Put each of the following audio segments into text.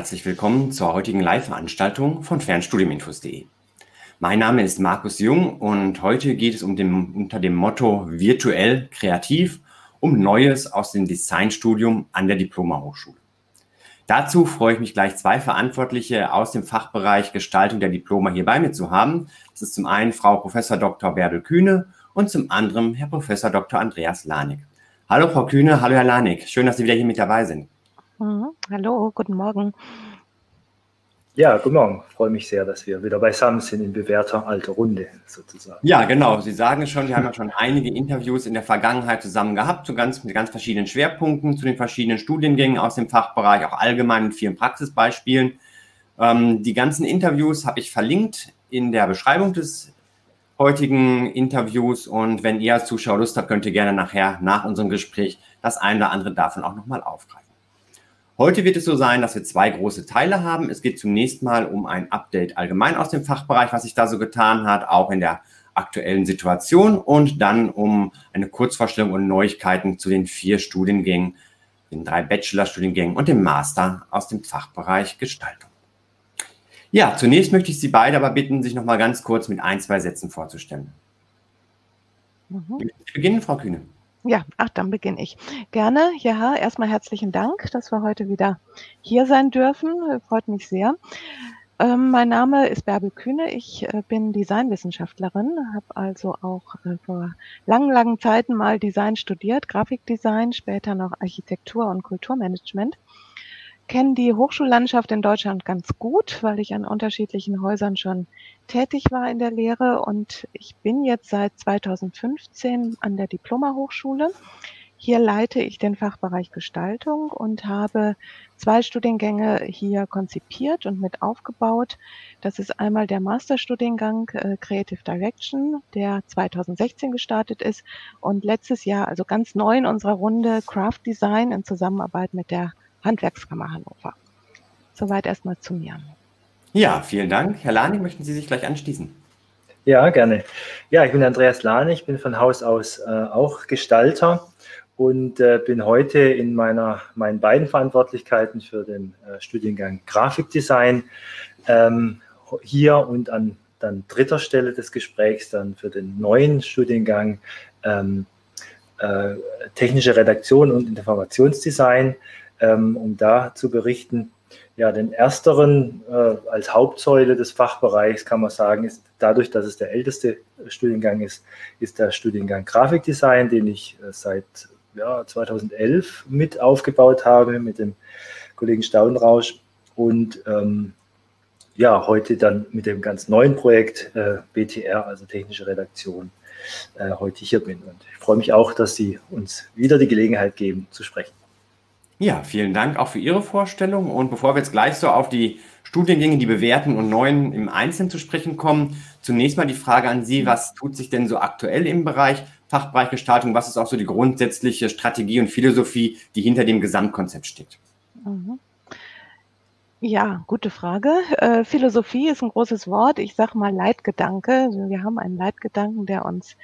Herzlich willkommen zur heutigen Live-Veranstaltung von Fernstudiuminfos.de. Mein Name ist Markus Jung und heute geht es um dem, unter dem Motto virtuell kreativ um Neues aus dem Designstudium an der Diploma-Hochschule. Dazu freue ich mich gleich zwei Verantwortliche aus dem Fachbereich Gestaltung der Diploma hier bei mir zu haben. Das ist zum einen Frau Professor Dr. Berdel Kühne und zum anderen Herr Professor Dr. Andreas Lanik. Hallo Frau Kühne, hallo Herr Lanik. Schön, dass Sie wieder hier mit dabei sind. Mhm. Hallo, guten Morgen. Ja, guten Morgen. Ich freue mich sehr, dass wir wieder beisammen sind in bewährter alter Runde sozusagen. Ja, genau. Sie sagen es schon, wir haben ja schon einige Interviews in der Vergangenheit zusammen gehabt, zu ganz, mit ganz verschiedenen Schwerpunkten, zu den verschiedenen Studiengängen aus dem Fachbereich, auch allgemein mit vielen Praxisbeispielen. Ähm, die ganzen Interviews habe ich verlinkt in der Beschreibung des heutigen Interviews und wenn ihr als Zuschauer Lust habt, könnt ihr gerne nachher nach unserem Gespräch das eine oder andere davon auch nochmal aufgreifen. Heute wird es so sein, dass wir zwei große Teile haben. Es geht zunächst mal um ein Update allgemein aus dem Fachbereich, was sich da so getan hat, auch in der aktuellen Situation und dann um eine Kurzvorstellung und Neuigkeiten zu den vier Studiengängen, den drei Bachelorstudiengängen und dem Master aus dem Fachbereich Gestaltung. Ja, zunächst möchte ich Sie beide aber bitten, sich noch mal ganz kurz mit ein, zwei Sätzen vorzustellen. Mhm. Beginnen, Frau Kühne. Ja, ach, dann beginne ich. Gerne. Ja, erstmal herzlichen Dank, dass wir heute wieder hier sein dürfen. Freut mich sehr. Ähm, mein Name ist Bärbel Kühne. Ich äh, bin Designwissenschaftlerin, habe also auch äh, vor langen, langen Zeiten mal Design studiert, Grafikdesign, später noch Architektur und Kulturmanagement kenne die Hochschullandschaft in Deutschland ganz gut, weil ich an unterschiedlichen Häusern schon tätig war in der Lehre und ich bin jetzt seit 2015 an der Diploma-Hochschule. Hier leite ich den Fachbereich Gestaltung und habe zwei Studiengänge hier konzipiert und mit aufgebaut. Das ist einmal der Masterstudiengang äh, Creative Direction, der 2016 gestartet ist und letztes Jahr, also ganz neu in unserer Runde, Craft Design in Zusammenarbeit mit der Handwerkskammer Hannover. Soweit erstmal zu mir. Ja, vielen Dank. Herr Lanig, möchten Sie sich gleich anschließen? Ja, gerne. Ja, ich bin Andreas Lanig, bin von Haus aus äh, auch Gestalter und äh, bin heute in meiner, meinen beiden Verantwortlichkeiten für den äh, Studiengang Grafikdesign ähm, hier und an dann dritter Stelle des Gesprächs dann für den neuen Studiengang ähm, äh, technische Redaktion und Informationsdesign ähm, um da zu berichten. Ja, den ersteren äh, als Hauptsäule des Fachbereichs kann man sagen, ist dadurch, dass es der älteste Studiengang ist, ist der Studiengang Grafikdesign, den ich äh, seit ja, 2011 mit aufgebaut habe mit dem Kollegen Staunrausch und ähm, ja, heute dann mit dem ganz neuen Projekt äh, BTR, also technische Redaktion, äh, heute hier bin. Und ich freue mich auch, dass Sie uns wieder die Gelegenheit geben zu sprechen. Ja, vielen Dank auch für Ihre Vorstellung. Und bevor wir jetzt gleich so auf die Studiengänge, die bewährten und neuen im Einzelnen zu sprechen kommen, zunächst mal die Frage an Sie, was tut sich denn so aktuell im Bereich Fachbereich Gestaltung? Was ist auch so die grundsätzliche Strategie und Philosophie, die hinter dem Gesamtkonzept steht? Mhm. Ja, gute Frage. Äh, Philosophie ist ein großes Wort. Ich sage mal Leitgedanke. Wir haben einen Leitgedanken, der uns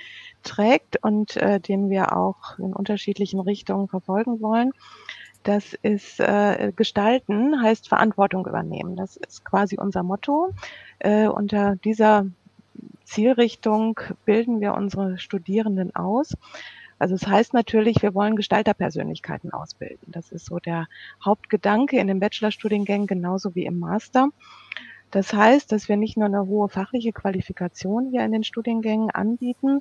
trägt und äh, den wir auch in unterschiedlichen Richtungen verfolgen wollen. Das ist äh, Gestalten heißt Verantwortung übernehmen. Das ist quasi unser Motto. Äh, unter dieser Zielrichtung bilden wir unsere Studierenden aus. Also es das heißt natürlich, wir wollen Gestalterpersönlichkeiten ausbilden. Das ist so der Hauptgedanke in den Bachelorstudiengängen genauso wie im Master. Das heißt, dass wir nicht nur eine hohe fachliche Qualifikation hier in den Studiengängen anbieten,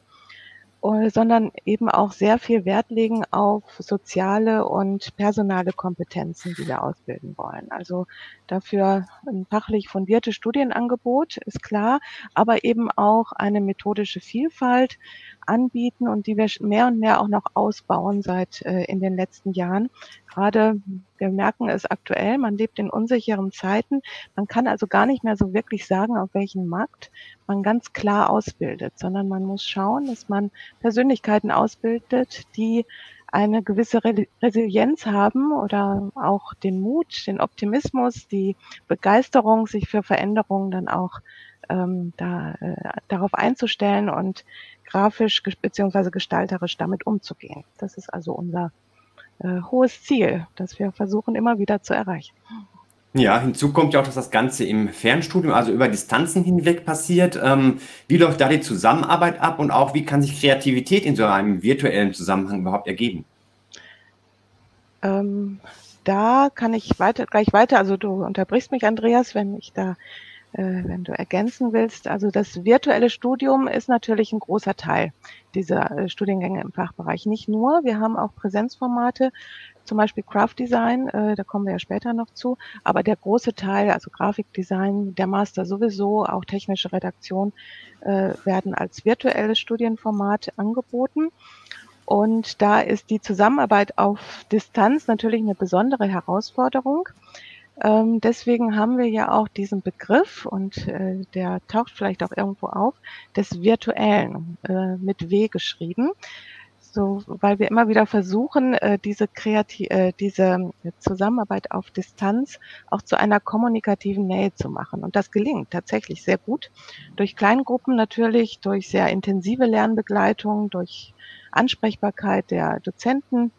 sondern eben auch sehr viel Wert legen auf soziale und personale Kompetenzen, die wir ausbilden wollen. Also dafür ein fachlich fundiertes Studienangebot ist klar, aber eben auch eine methodische Vielfalt anbieten und die wir mehr und mehr auch noch ausbauen seit äh, in den letzten Jahren. Gerade wir merken es aktuell, man lebt in unsicheren Zeiten. Man kann also gar nicht mehr so wirklich sagen, auf welchen Markt man ganz klar ausbildet, sondern man muss schauen, dass man Persönlichkeiten ausbildet, die eine gewisse Resilienz haben oder auch den Mut, den Optimismus, die Begeisterung, sich für Veränderungen dann auch ähm, da, äh, darauf einzustellen und grafisch beziehungsweise gestalterisch damit umzugehen. Das ist also unser äh, hohes Ziel, das wir versuchen immer wieder zu erreichen. Ja, hinzu kommt ja auch, dass das Ganze im Fernstudium, also über Distanzen hinweg passiert. Ähm, wie läuft da die Zusammenarbeit ab und auch wie kann sich Kreativität in so einem virtuellen Zusammenhang überhaupt ergeben? Ähm, da kann ich weiter, gleich weiter, also du unterbrichst mich, Andreas, wenn ich da, wenn du ergänzen willst. Also das virtuelle Studium ist natürlich ein großer Teil dieser äh, Studiengänge im Fachbereich. Nicht nur, wir haben auch Präsenzformate, zum Beispiel Craft Design, äh, da kommen wir ja später noch zu, aber der große Teil, also Grafikdesign, der Master sowieso, auch technische Redaktion, äh, werden als virtuelles Studienformat angeboten. Und da ist die Zusammenarbeit auf Distanz natürlich eine besondere Herausforderung. Ähm, deswegen haben wir ja auch diesen Begriff und äh, der taucht vielleicht auch irgendwo auf, des Virtuellen äh, mit W geschrieben so, weil wir immer wieder versuchen, äh, diese Kreativ äh, diese Zusammenarbeit auf Distanz auch zu einer kommunikativen Nähe zu machen. Und das gelingt tatsächlich sehr gut. Durch Kleingruppen natürlich, durch sehr intensive Lernbegleitung, durch Ansprechbarkeit der Dozenten,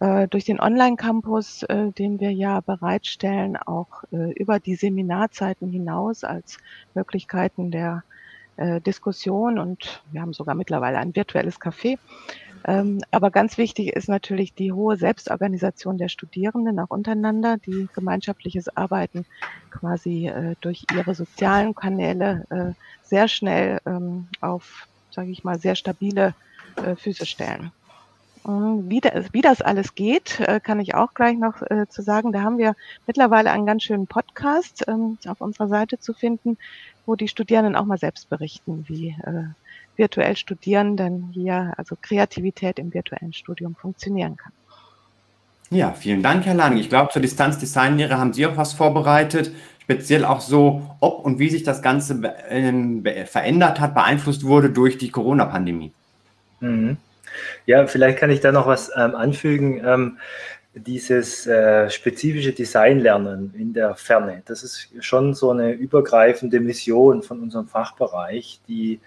durch den Online-Campus, den wir ja bereitstellen, auch über die Seminarzeiten hinaus als Möglichkeiten der Diskussion und wir haben sogar mittlerweile ein virtuelles Café. Ähm, aber ganz wichtig ist natürlich die hohe Selbstorganisation der Studierenden auch untereinander, die gemeinschaftliches Arbeiten quasi äh, durch ihre sozialen Kanäle äh, sehr schnell ähm, auf, sage ich mal, sehr stabile äh, Füße stellen. Ähm, wie das, wie das alles geht, äh, kann ich auch gleich noch äh, zu sagen. Da haben wir mittlerweile einen ganz schönen Podcast ähm, auf unserer Seite zu finden, wo die Studierenden auch mal selbst berichten, wie äh, virtuell studieren dann hier, also Kreativität im virtuellen Studium funktionieren kann. Ja, vielen Dank, Herr Lang. Ich glaube, zur Distanzdesignlehre haben Sie auch was vorbereitet, speziell auch so, ob und wie sich das Ganze ähm, verändert hat, beeinflusst wurde durch die Corona-Pandemie. Mhm. Ja, vielleicht kann ich da noch was ähm, anfügen. Ähm, dieses äh, spezifische Designlernen in der Ferne, das ist schon so eine übergreifende Mission von unserem Fachbereich, die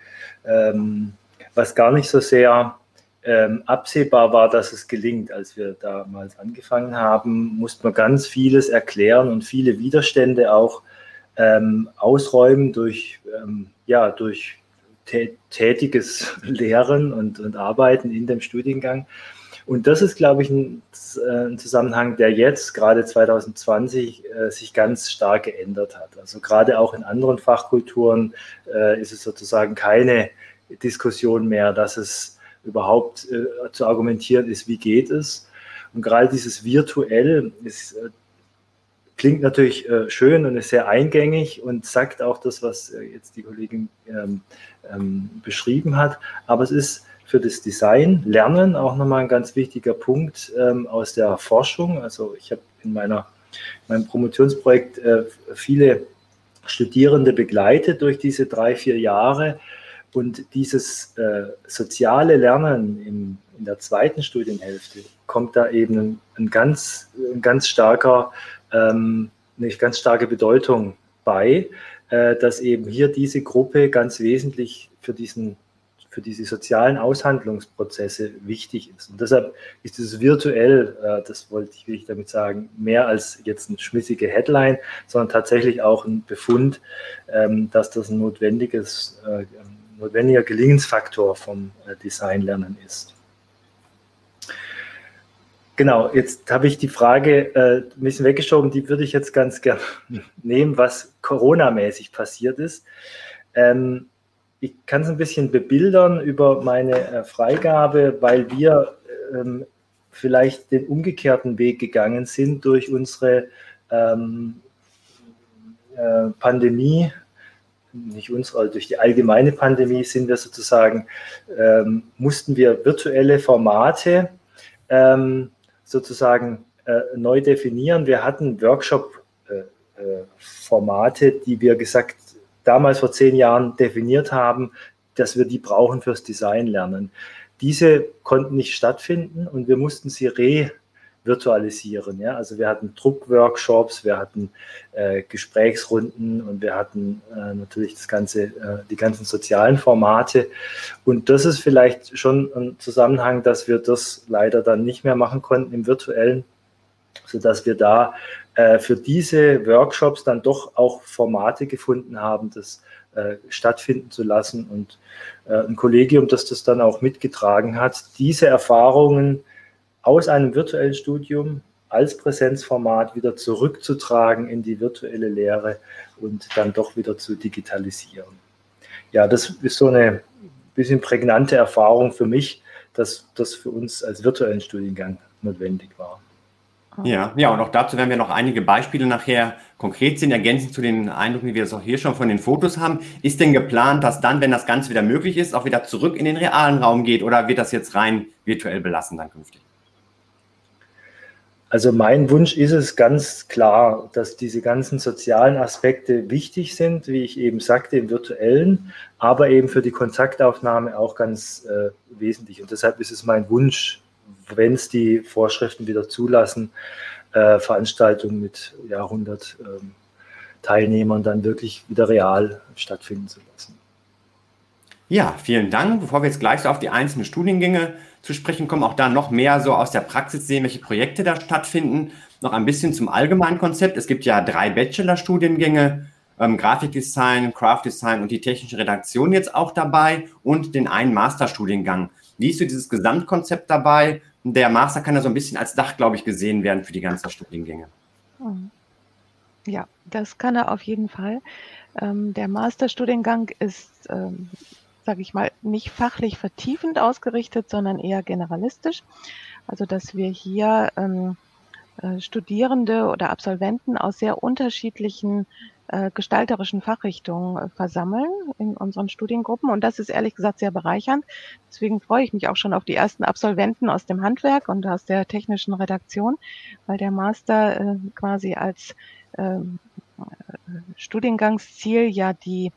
ähm, was gar nicht so sehr ähm, absehbar war, dass es gelingt. Als wir damals angefangen haben, musste man ganz vieles erklären und viele Widerstände auch ähm, ausräumen durch, ähm, ja, durch tätiges Lehren und, und Arbeiten in dem Studiengang. Und das ist, glaube ich, ein, äh, ein Zusammenhang, der jetzt, gerade 2020, äh, sich ganz stark geändert hat. Also gerade auch in anderen Fachkulturen äh, ist es sozusagen keine Diskussion mehr, dass es überhaupt äh, zu argumentieren ist, wie geht es. Und gerade dieses Virtuell ist, äh, klingt natürlich äh, schön und ist sehr eingängig und sagt auch das, was jetzt die Kollegin ähm, ähm, beschrieben hat. Aber es ist für das Design, Lernen auch nochmal ein ganz wichtiger Punkt ähm, aus der Forschung. Also ich habe in meiner, meinem Promotionsprojekt äh, viele Studierende begleitet durch diese drei, vier Jahre. Und dieses äh, soziale Lernen im, in der zweiten Studienhälfte kommt da eben ein, ein ganz, ein ganz starker, ähm, eine ganz starke Bedeutung bei, äh, dass eben hier diese Gruppe ganz wesentlich für diesen für diese sozialen Aushandlungsprozesse wichtig ist. Und deshalb ist es virtuell, äh, das wollte ich, will ich damit sagen, mehr als jetzt eine schmissige Headline, sondern tatsächlich auch ein Befund, ähm, dass das ein notwendiges, äh, notwendiger Gelingensfaktor vom äh, Designlernen ist. Genau, jetzt habe ich die Frage äh, ein bisschen weggeschoben, die würde ich jetzt ganz gerne nehmen, was Corona-mäßig passiert ist. Ähm, ich kann es ein bisschen bebildern über meine äh, Freigabe, weil wir ähm, vielleicht den umgekehrten Weg gegangen sind durch unsere ähm, äh, Pandemie, nicht unsere, also durch die allgemeine Pandemie sind wir sozusagen, ähm, mussten wir virtuelle Formate ähm, sozusagen äh, neu definieren. Wir hatten Workshop-Formate, äh, äh die wir gesagt damals vor zehn Jahren definiert haben, dass wir die brauchen fürs Design lernen. Diese konnten nicht stattfinden und wir mussten sie re-virtualisieren. Ja? Also wir hatten Druckworkshops, wir hatten äh, Gesprächsrunden und wir hatten äh, natürlich das ganze, äh, die ganzen sozialen Formate. Und das ist vielleicht schon ein Zusammenhang, dass wir das leider dann nicht mehr machen konnten im virtuellen sodass wir da äh, für diese Workshops dann doch auch Formate gefunden haben, das äh, stattfinden zu lassen und äh, ein Kollegium, das das dann auch mitgetragen hat, diese Erfahrungen aus einem virtuellen Studium als Präsenzformat wieder zurückzutragen in die virtuelle Lehre und dann doch wieder zu digitalisieren. Ja, das ist so eine bisschen prägnante Erfahrung für mich, dass das für uns als virtuellen Studiengang notwendig war. Ja, ja, und auch dazu werden wir noch einige Beispiele nachher konkret sehen, ergänzend zu den Eindrücken, die wir jetzt auch hier schon von den Fotos haben. Ist denn geplant, dass dann, wenn das Ganze wieder möglich ist, auch wieder zurück in den realen Raum geht oder wird das jetzt rein virtuell belassen dann künftig? Also mein Wunsch ist es ganz klar, dass diese ganzen sozialen Aspekte wichtig sind, wie ich eben sagte, im virtuellen, aber eben für die Kontaktaufnahme auch ganz äh, wesentlich. Und deshalb ist es mein Wunsch, wenn es die Vorschriften wieder zulassen, äh, Veranstaltungen mit ja, 100 ähm, Teilnehmern dann wirklich wieder real stattfinden zu lassen. Ja, vielen Dank. Bevor wir jetzt gleich so auf die einzelnen Studiengänge zu sprechen kommen, auch da noch mehr so aus der Praxis sehen, welche Projekte da stattfinden. Noch ein bisschen zum allgemeinen Konzept. Es gibt ja drei Bachelor-Studiengänge, ähm, Grafikdesign, Craftdesign und die technische Redaktion jetzt auch dabei und den einen Masterstudiengang. Wie ist so dieses Gesamtkonzept dabei? Der Master kann ja so ein bisschen als Dach, glaube ich, gesehen werden für die ganzen Studiengänge. Ja, das kann er auf jeden Fall. Ähm, der Masterstudiengang ist, ähm, sage ich mal, nicht fachlich vertiefend ausgerichtet, sondern eher generalistisch. Also dass wir hier ähm, äh, Studierende oder Absolventen aus sehr unterschiedlichen äh, gestalterischen Fachrichtungen äh, versammeln in unseren Studiengruppen. Und das ist ehrlich gesagt sehr bereichernd. Deswegen freue ich mich auch schon auf die ersten Absolventen aus dem Handwerk und aus der technischen Redaktion, weil der Master äh, quasi als ähm, Studiengangsziel ja die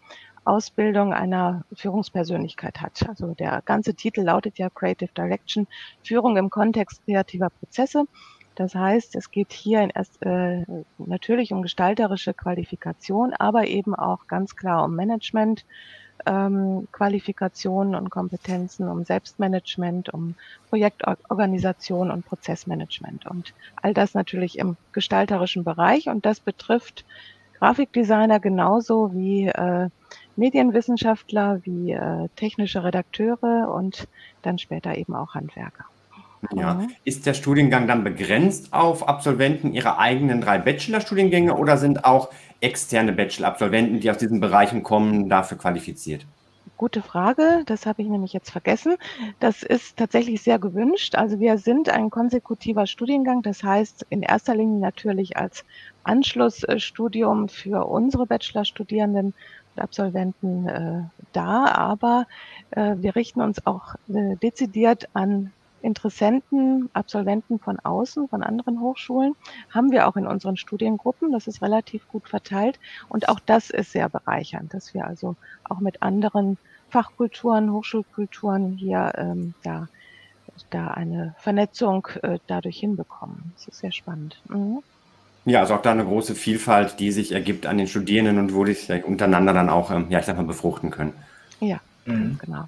Ausbildung einer Führungspersönlichkeit hat. Also der ganze Titel lautet ja Creative Direction, Führung im Kontext kreativer Prozesse. Das heißt, es geht hier erst, äh, natürlich um gestalterische Qualifikation, aber eben auch ganz klar um Management, ähm, Qualifikationen und Kompetenzen, um Selbstmanagement, um Projektorganisation und Prozessmanagement und all das natürlich im gestalterischen Bereich und das betrifft Grafikdesigner genauso wie äh, Medienwissenschaftler, wie äh, technische Redakteure und dann später eben auch Handwerker. Ja. Mhm. Ist der Studiengang dann begrenzt auf Absolventen ihrer eigenen drei Bachelorstudiengänge oder sind auch externe Bachelor-Absolventen, die aus diesen Bereichen kommen, dafür qualifiziert? Gute Frage, das habe ich nämlich jetzt vergessen. Das ist tatsächlich sehr gewünscht. Also wir sind ein konsekutiver Studiengang, das heißt in erster Linie natürlich als Anschlussstudium für unsere Bachelorstudierenden und Absolventen äh, da, aber äh, wir richten uns auch äh, dezidiert an Interessenten, Absolventen von außen, von anderen Hochschulen, haben wir auch in unseren Studiengruppen. Das ist relativ gut verteilt. Und auch das ist sehr bereichernd, dass wir also auch mit anderen Fachkulturen, Hochschulkulturen hier ähm, ja, da eine Vernetzung äh, dadurch hinbekommen. Das ist sehr spannend. Mhm. Ja, also auch da eine große Vielfalt, die sich ergibt an den Studierenden und wo die sich untereinander dann auch, ähm, ja, ich sag mal, befruchten können. Ja, mhm. genau.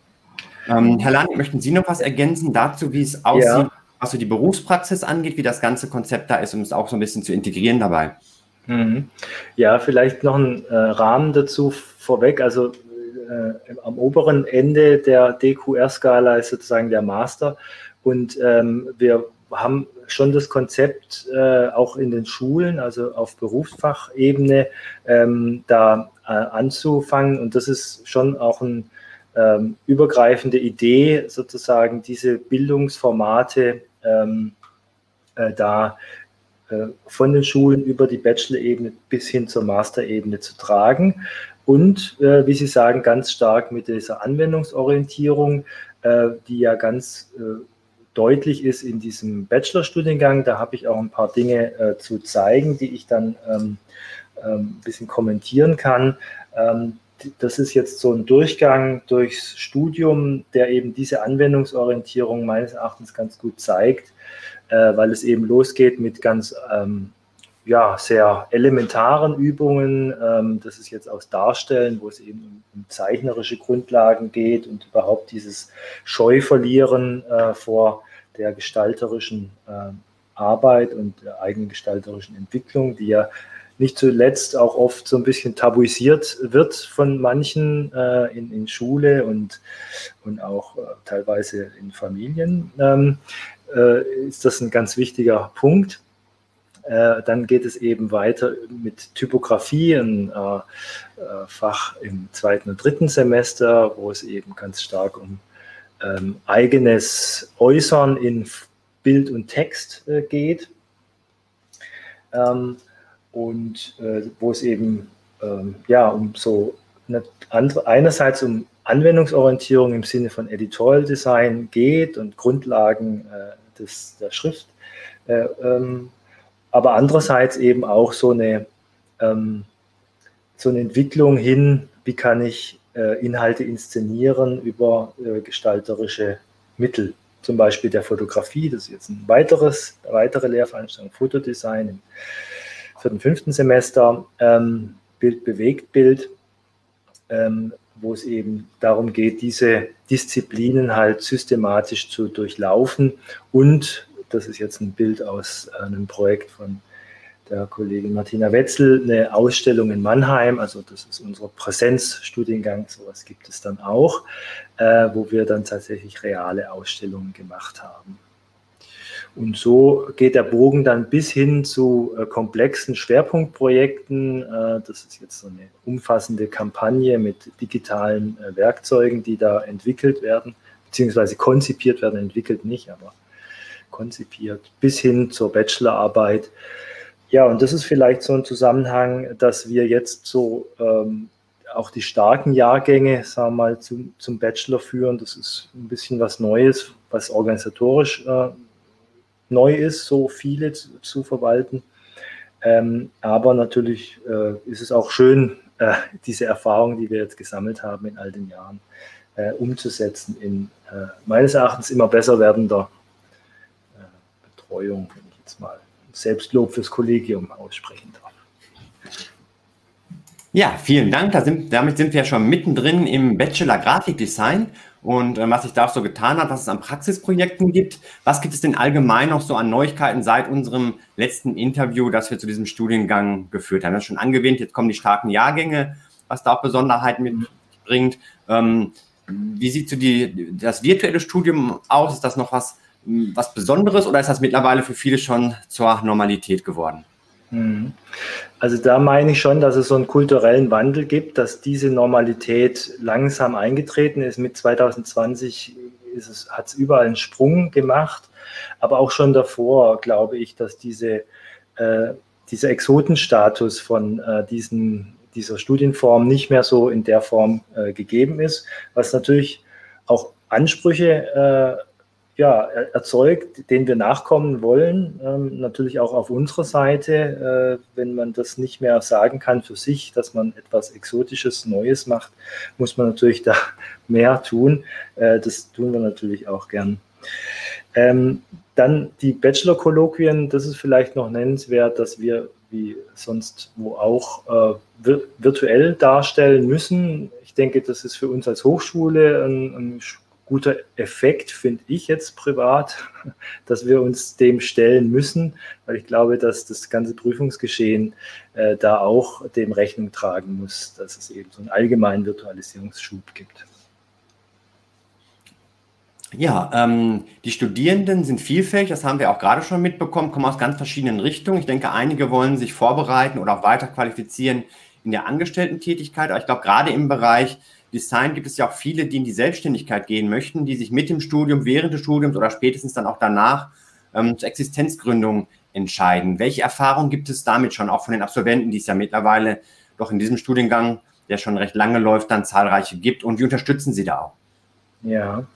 Ähm, Herr Lahn, möchten Sie noch was ergänzen dazu, wie es aussieht, ja. was so die Berufspraxis angeht, wie das ganze Konzept da ist, um es auch so ein bisschen zu integrieren dabei? Mhm. Ja, vielleicht noch ein äh, Rahmen dazu vorweg. Also äh, am oberen Ende der DQR-Skala ist sozusagen der Master. Und ähm, wir haben schon das Konzept äh, auch in den Schulen, also auf Berufsfachebene, ähm, da äh, anzufangen. Und das ist schon auch ein ähm, übergreifende Idee, sozusagen diese Bildungsformate ähm, äh, da äh, von den Schulen über die Bachelor-Ebene bis hin zur Master-Ebene zu tragen. Und, äh, wie Sie sagen, ganz stark mit dieser Anwendungsorientierung, äh, die ja ganz deutlich ist in diesem Bachelorstudiengang. Da habe ich auch ein paar Dinge äh, zu zeigen, die ich dann ähm, ähm, ein bisschen kommentieren kann. Ähm, das ist jetzt so ein Durchgang durchs Studium, der eben diese Anwendungsorientierung meines Erachtens ganz gut zeigt, äh, weil es eben losgeht mit ganz ähm, ja, sehr elementaren Übungen. Ähm, das ist jetzt aus Darstellen, wo es eben um, zeichnerische Grundlagen geht und überhaupt dieses Scheu verlieren äh, vor der gestalterischen äh, Arbeit und der eigenen gestalterischen Entwicklung, die ja nicht zuletzt auch oft so ein bisschen tabuisiert wird von manchen äh, in, in Schule und, und auch äh, teilweise in Familien, ähm, äh, ist das ein ganz wichtiger Punkt. Äh, dann geht es eben weiter mit Typografie, ein äh, Fach im zweiten und dritten Semester, wo es eben ganz stark um ähm, eigenes Äußern in Bild und Text geht. Ähm, und äh, wo es eben ähm, ja um so eine andere, einerseits um Anwendungsorientierung im Sinne von Editorial Design geht und Grundlagen äh, des, der Schrift, äh, ähm, aber andererseits eben auch so eine, ähm, so eine Entwicklung hin, wie kann ich äh, Inhalte inszenieren über äh, gestalterische Mittel, zum Beispiel der Fotografie, das ist jetzt ein weiteres, weitere Lehrveranstaltung, Fotodesign im vierten, fünften Semester, ähm, Bild bewegt Bild, ähm, wo es eben darum geht, diese Disziplinen halt systematisch zu durchlaufen. Und das ist jetzt ein Bild aus einem Projekt von der Kollegin Martina Wetzel, eine Ausstellung in Mannheim, also das ist unser Präsenzstudiengang, sowas gibt es dann auch, äh, wo wir dann tatsächlich reale Ausstellungen gemacht haben. Und so geht der Bogen dann bis hin zu äh, komplexen Schwerpunktprojekten. Äh, das ist jetzt so eine umfassende Kampagne mit digitalen äh, Werkzeugen, die da entwickelt werden, beziehungsweise konzipiert werden, entwickelt nicht, aber konzipiert, bis hin zur Bachelorarbeit. Ja, und das ist vielleicht so ein Zusammenhang, dass wir jetzt so ähm, auch die starken Jahrgänge, sagen wir mal, zum, zum Bachelor führen. Das ist ein bisschen was Neues, was organisatorisch äh, neu ist, so viele zu, zu verwalten. Ähm, aber natürlich äh, ist es auch schön, äh, diese Erfahrung, die wir jetzt gesammelt haben in all den Jahren, äh, umzusetzen in äh, meines Erachtens immer besser werdender äh, Betreuung, wenn ich jetzt mal Selbstlob fürs Kollegium aussprechen darf. Ja, vielen Dank. Da sind, damit sind wir schon mittendrin im Bachelor Grafikdesign und äh, was sich da so getan hat, was es an Praxisprojekten gibt. Was gibt es denn allgemein noch so an Neuigkeiten seit unserem letzten Interview, das wir zu diesem Studiengang geführt haben? Das ist schon angewähnt, jetzt kommen die starken Jahrgänge, was da auch Besonderheiten mitbringt. Ähm, wie sieht so die, das virtuelle Studium aus? Ist das noch was, was Besonderes oder ist das mittlerweile für viele schon zur Normalität geworden? Mhm. Also da meine ich schon, dass es so einen kulturellen Wandel gibt, dass diese Normalität langsam eingetreten ist. Mit 2020 hat es überall einen Sprung gemacht, aber auch schon davor glaube ich, dass diese, äh, dieser Exotenstatus von äh, diesen, dieser Studienform nicht mehr so in der Form äh, gegeben ist, was natürlich auch Ansprüche äh, ja, erzeugt, den wir nachkommen wollen. Ähm, natürlich auch auf unserer Seite, äh, wenn man das nicht mehr sagen kann für sich, dass man etwas Exotisches, Neues macht, muss man natürlich da mehr tun. Äh, das tun wir natürlich auch gern. Ähm, dann die Bachelor-Kolloquien, das ist vielleicht noch nennenswert, dass wir wie sonst wo auch äh, virtuell darstellen müssen. Ich denke, das ist für uns als Hochschule ein, ein guter Effekt, finde ich jetzt privat, dass wir uns dem stellen müssen, weil ich glaube, dass das ganze Prüfungsgeschehen äh, da auch dem Rechnung tragen muss, dass es eben so einen allgemeinen Virtualisierungsschub gibt. Ja, ähm, die Studierenden sind vielfältig, das haben wir auch gerade schon mitbekommen, kommen aus ganz verschiedenen Richtungen. Ich denke, einige wollen sich vorbereiten oder auch weiter qualifizieren in der Angestellten-Tätigkeit. Aber ich glaube, gerade im Bereich Design gibt es ja auch viele, die in die Selbstständigkeit gehen möchten, die sich mit dem Studium, während des Studiums oder spätestens dann auch danach ähm, zur Existenzgründung entscheiden. Welche Erfahrungen gibt es damit schon, auch von den Absolventen, die es ja mittlerweile doch in diesem Studiengang, der schon recht lange läuft, dann zahlreiche gibt und wie unterstützen Sie da auch? Ja,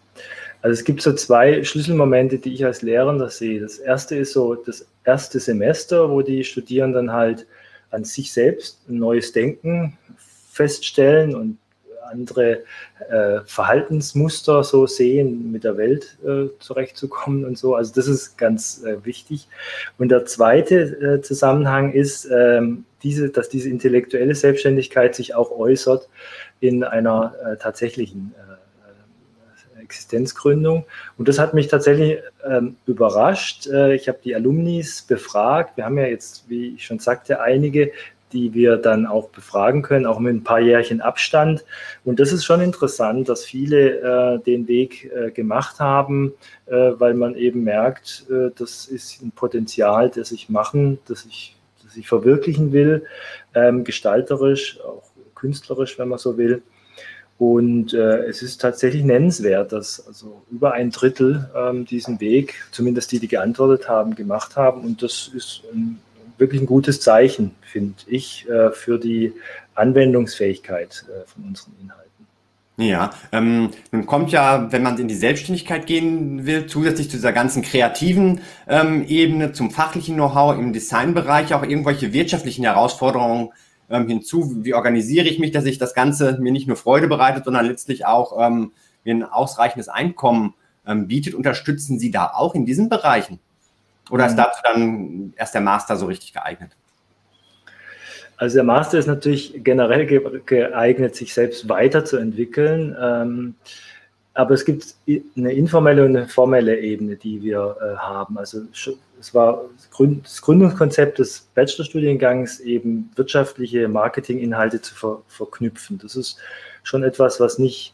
also es gibt so zwei Schlüsselmomente, die ich als Lehrer sehe. Das erste ist so das erste Semester, wo die Studierenden halt an sich selbst ein neues Denken feststellen und andere äh, Verhaltensmuster so sehen, mit der Welt äh, zurechtzukommen und so. Also das ist ganz äh, wichtig. Und der zweite äh, Zusammenhang ist, ähm, diese, dass diese intellektuelle Selbstständigkeit sich auch äußert in einer äh, tatsächlichen äh, Existenzgründung. Und das hat mich tatsächlich ähm, überrascht. Äh, ich habe die Alumnis befragt. Wir haben ja jetzt, wie ich schon sagte, einige, die wir dann auch befragen können, auch mit ein paar Jährchen Abstand. Und das ist schon interessant, dass viele äh, den Weg äh, gemacht haben, äh, weil man eben merkt, äh, das ist ein Potenzial, das ich machen, das ich, das ich verwirklichen will, ähm, gestalterisch, auch künstlerisch, wenn man so will. Und äh, es ist tatsächlich nennenswert, dass also über ein Drittel ähm, diesen Weg, zumindest die, die geantwortet haben, gemacht haben. Und das ist ein wirklich ein gutes Zeichen, finde ich, äh, für die Anwendungsfähigkeit äh, von unseren Inhalten. Ja, ähm, nun kommt ja, wenn man in die Selbstständigkeit gehen will, zusätzlich zu dieser ganzen kreativen ähm, Ebene, zum fachlichen Know-how im Designbereich auch irgendwelche wirtschaftlichen Herausforderungen ähm, hinzu. Wie organisiere ich mich, dass ich das Ganze mir nicht nur Freude bereitet, sondern letztlich auch ähm, mir ein ausreichendes Einkommen ähm, bietet? Unterstützen Sie da auch in diesen Bereichen? Oder ist mhm. dazu dann erst der Master so richtig geeignet? Also der Master ist natürlich generell geeignet, sich selbst weiterzuentwickeln. Ähm, aber es gibt eine informelle und eine formelle Ebene, die wir äh, haben. Also es war das Gründungskonzept des Bachelorstudiengangs eben wirtschaftliche Marketinginhalte zu ver verknüpfen. Das ist schon etwas, was nicht,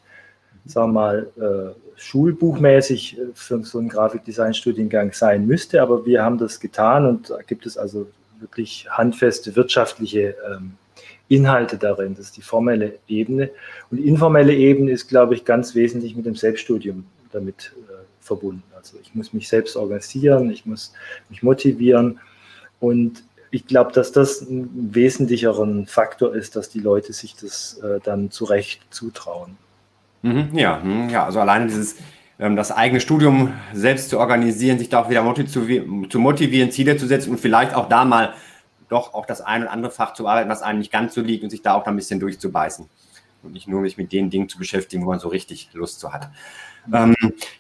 sagen wir mal, äh, schulbuchmäßig äh, für so einen Grafikdesign-Studiengang sein müsste, aber wir haben das getan und da gibt es also wirklich handfeste wirtschaftliche ähm, Inhalte darin. Das ist die formelle Ebene. Und die informelle Ebene ist, glaube ich, ganz wesentlich mit dem Selbststudium damit äh, verbunden. Also ich muss mich selbst organisieren, ich muss mich motivieren und ich glaube, dass das ein wesentlicheren Faktor ist, dass die Leute sich das äh, dann zu Recht zutrauen. Mhm, ja, hm, ja, also alleine dieses, ähm, das eigene Studium selbst zu organisieren, sich da auch wieder zu motivieren, Ziele zu setzen und vielleicht auch da mal doch auch das ein oder andere Fach zu arbeiten, was einem nicht ganz so liegt und sich da auch ein bisschen durchzubeißen und nicht nur sich mit den Dingen zu beschäftigen, wo man so richtig Lust zu hat. Ähm,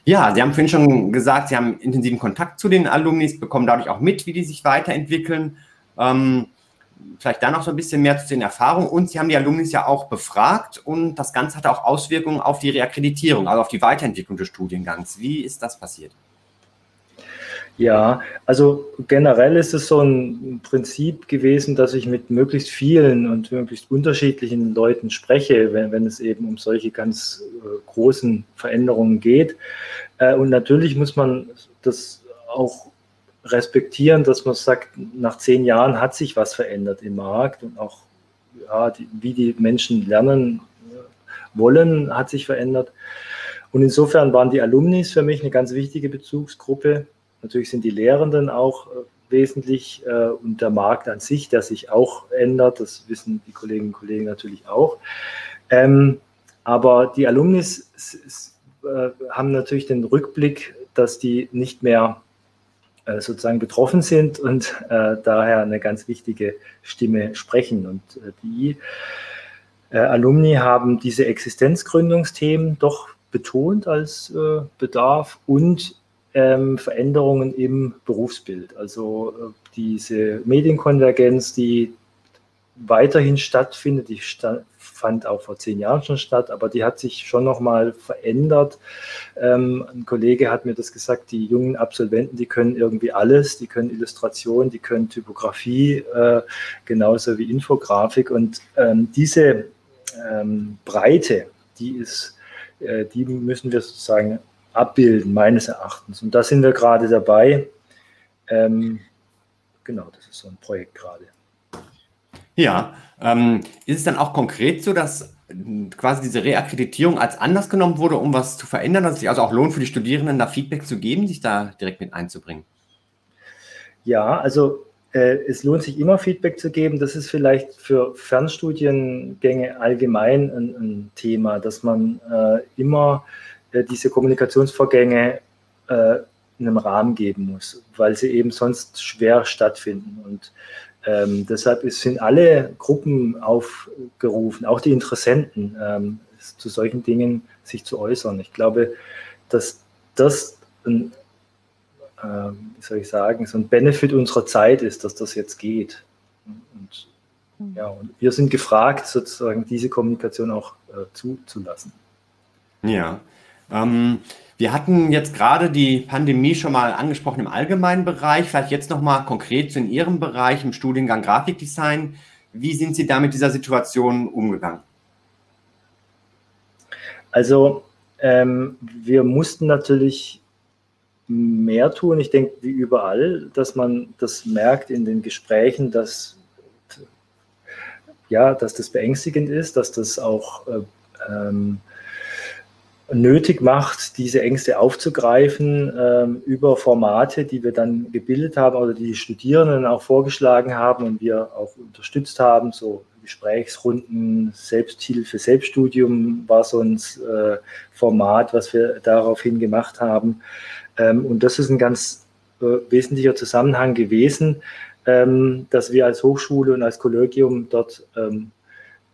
ja, Sie haben vorhin schon gesagt, Sie haben intensiven Kontakt zu den Alumnis, bekommen dadurch auch mit, wie die sich weiterentwickeln. Ähm, vielleicht da noch so ein bisschen mehr zu den Erfahrungen. Und Sie haben die Alumnis ja auch befragt und das Ganze hat auch Auswirkungen auf die Reakkreditierung, also auf die Weiterentwicklung des Studiengangs. Wie ist das passiert? Ja, also generell ist es so ein Prinzip gewesen, dass ich mit möglichst vielen und möglichst unterschiedlichen Leuten spreche, wenn, wenn es eben um solche ganz äh, großen Veränderungen geht. Äh, und natürlich muss man das auch respektieren, dass man sagt, nach zehn Jahren hat sich was verändert im Markt und auch ja, die, wie die Menschen lernen äh, wollen, hat sich verändert. Und insofern waren die Alumnis für mich eine ganz wichtige Bezugsgruppe. Natürlich sind die Lehrenden auch äh, wesentlich äh, und der Markt an sich, der sich auch ändert, das wissen die Kolleginnen und Kollegen natürlich auch. Ähm, aber die Alumnis äh, haben natürlich den Rückblick, dass die nicht mehr sozusagen betroffen sind und äh, daher eine ganz wichtige Stimme sprechen. Und äh, die äh, Alumni haben diese Existenzgründungsthemen doch betont als äh, Bedarf und ähm, Veränderungen im Berufsbild. Also äh, diese Medienkonvergenz, die weiterhin stattfindet, die sta fand auch vor zehn Jahren schon statt, aber die hat sich schon nochmal verändert. Ähm, ein Kollege hat mir das gesagt, die jungen Absolventen, die können irgendwie alles, die können Illustration, die können Typografie, äh, genauso wie Infografik. Und ähm, diese ähm, Breite, die ist, äh, die müssen wir sozusagen abbilden, meines Erachtens. Und da sind wir gerade dabei. Ähm, genau, das ist so ein Projekt gerade. Ja, ähm, ist es dann auch konkret so, dass äh, quasi diese Reakkreditierung als Anlass genommen wurde, um was zu verändern, dass es sich also auch lohnt für die Studierenden, da Feedback zu geben, sich da direkt mit einzubringen? Ja, also äh, es lohnt sich immer Feedback zu geben. Das ist vielleicht für Fernstudiengänge allgemein ein, ein Thema, dass man äh, immer äh, diese Kommunikationsvorgänge äh, in einem Rahmen geben muss, weil sie eben sonst schwer stattfinden. Und ähm, deshalb ist, sind alle Gruppen aufgerufen, auch die Interessenten, ähm, zu solchen Dingen sich zu äußern. Ich glaube, dass das ein, äh, wie soll ich sagen, so ein Benefit unserer Zeit ist, dass das jetzt geht. Und, ja, und wir sind gefragt, sozusagen diese Kommunikation auch äh, zuzulassen. Ja, Ähm, wir hatten jetzt gerade die Pandemie schon mal angesprochen im allgemeinen Bereich. Vielleicht jetzt noch mal konkret in Ihrem Bereich im Studiengang Grafikdesign. Wie sind Sie da mit dieser Situation umgegangen? Also ähm, wir mussten natürlich mehr tun. Ich denke, wie überall, dass man das merkt in den Gesprächen, dass, ja, dass das beängstigend ist, dass das auch äh, ähm, nötig macht, diese Ängste aufzugreifen ähm, über Formate, die wir dann gebildet haben oder die, die Studierenden auch vorgeschlagen haben und wir auch unterstützt haben, so Gesprächsrunden, Selbsthilfe, Selbststudium war so ein äh, Format, was wir daraufhin gemacht haben. Ähm, und das ist ein ganz äh, wesentlicher Zusammenhang gewesen, ähm, dass wir als Hochschule und als Kollegium dort ähm,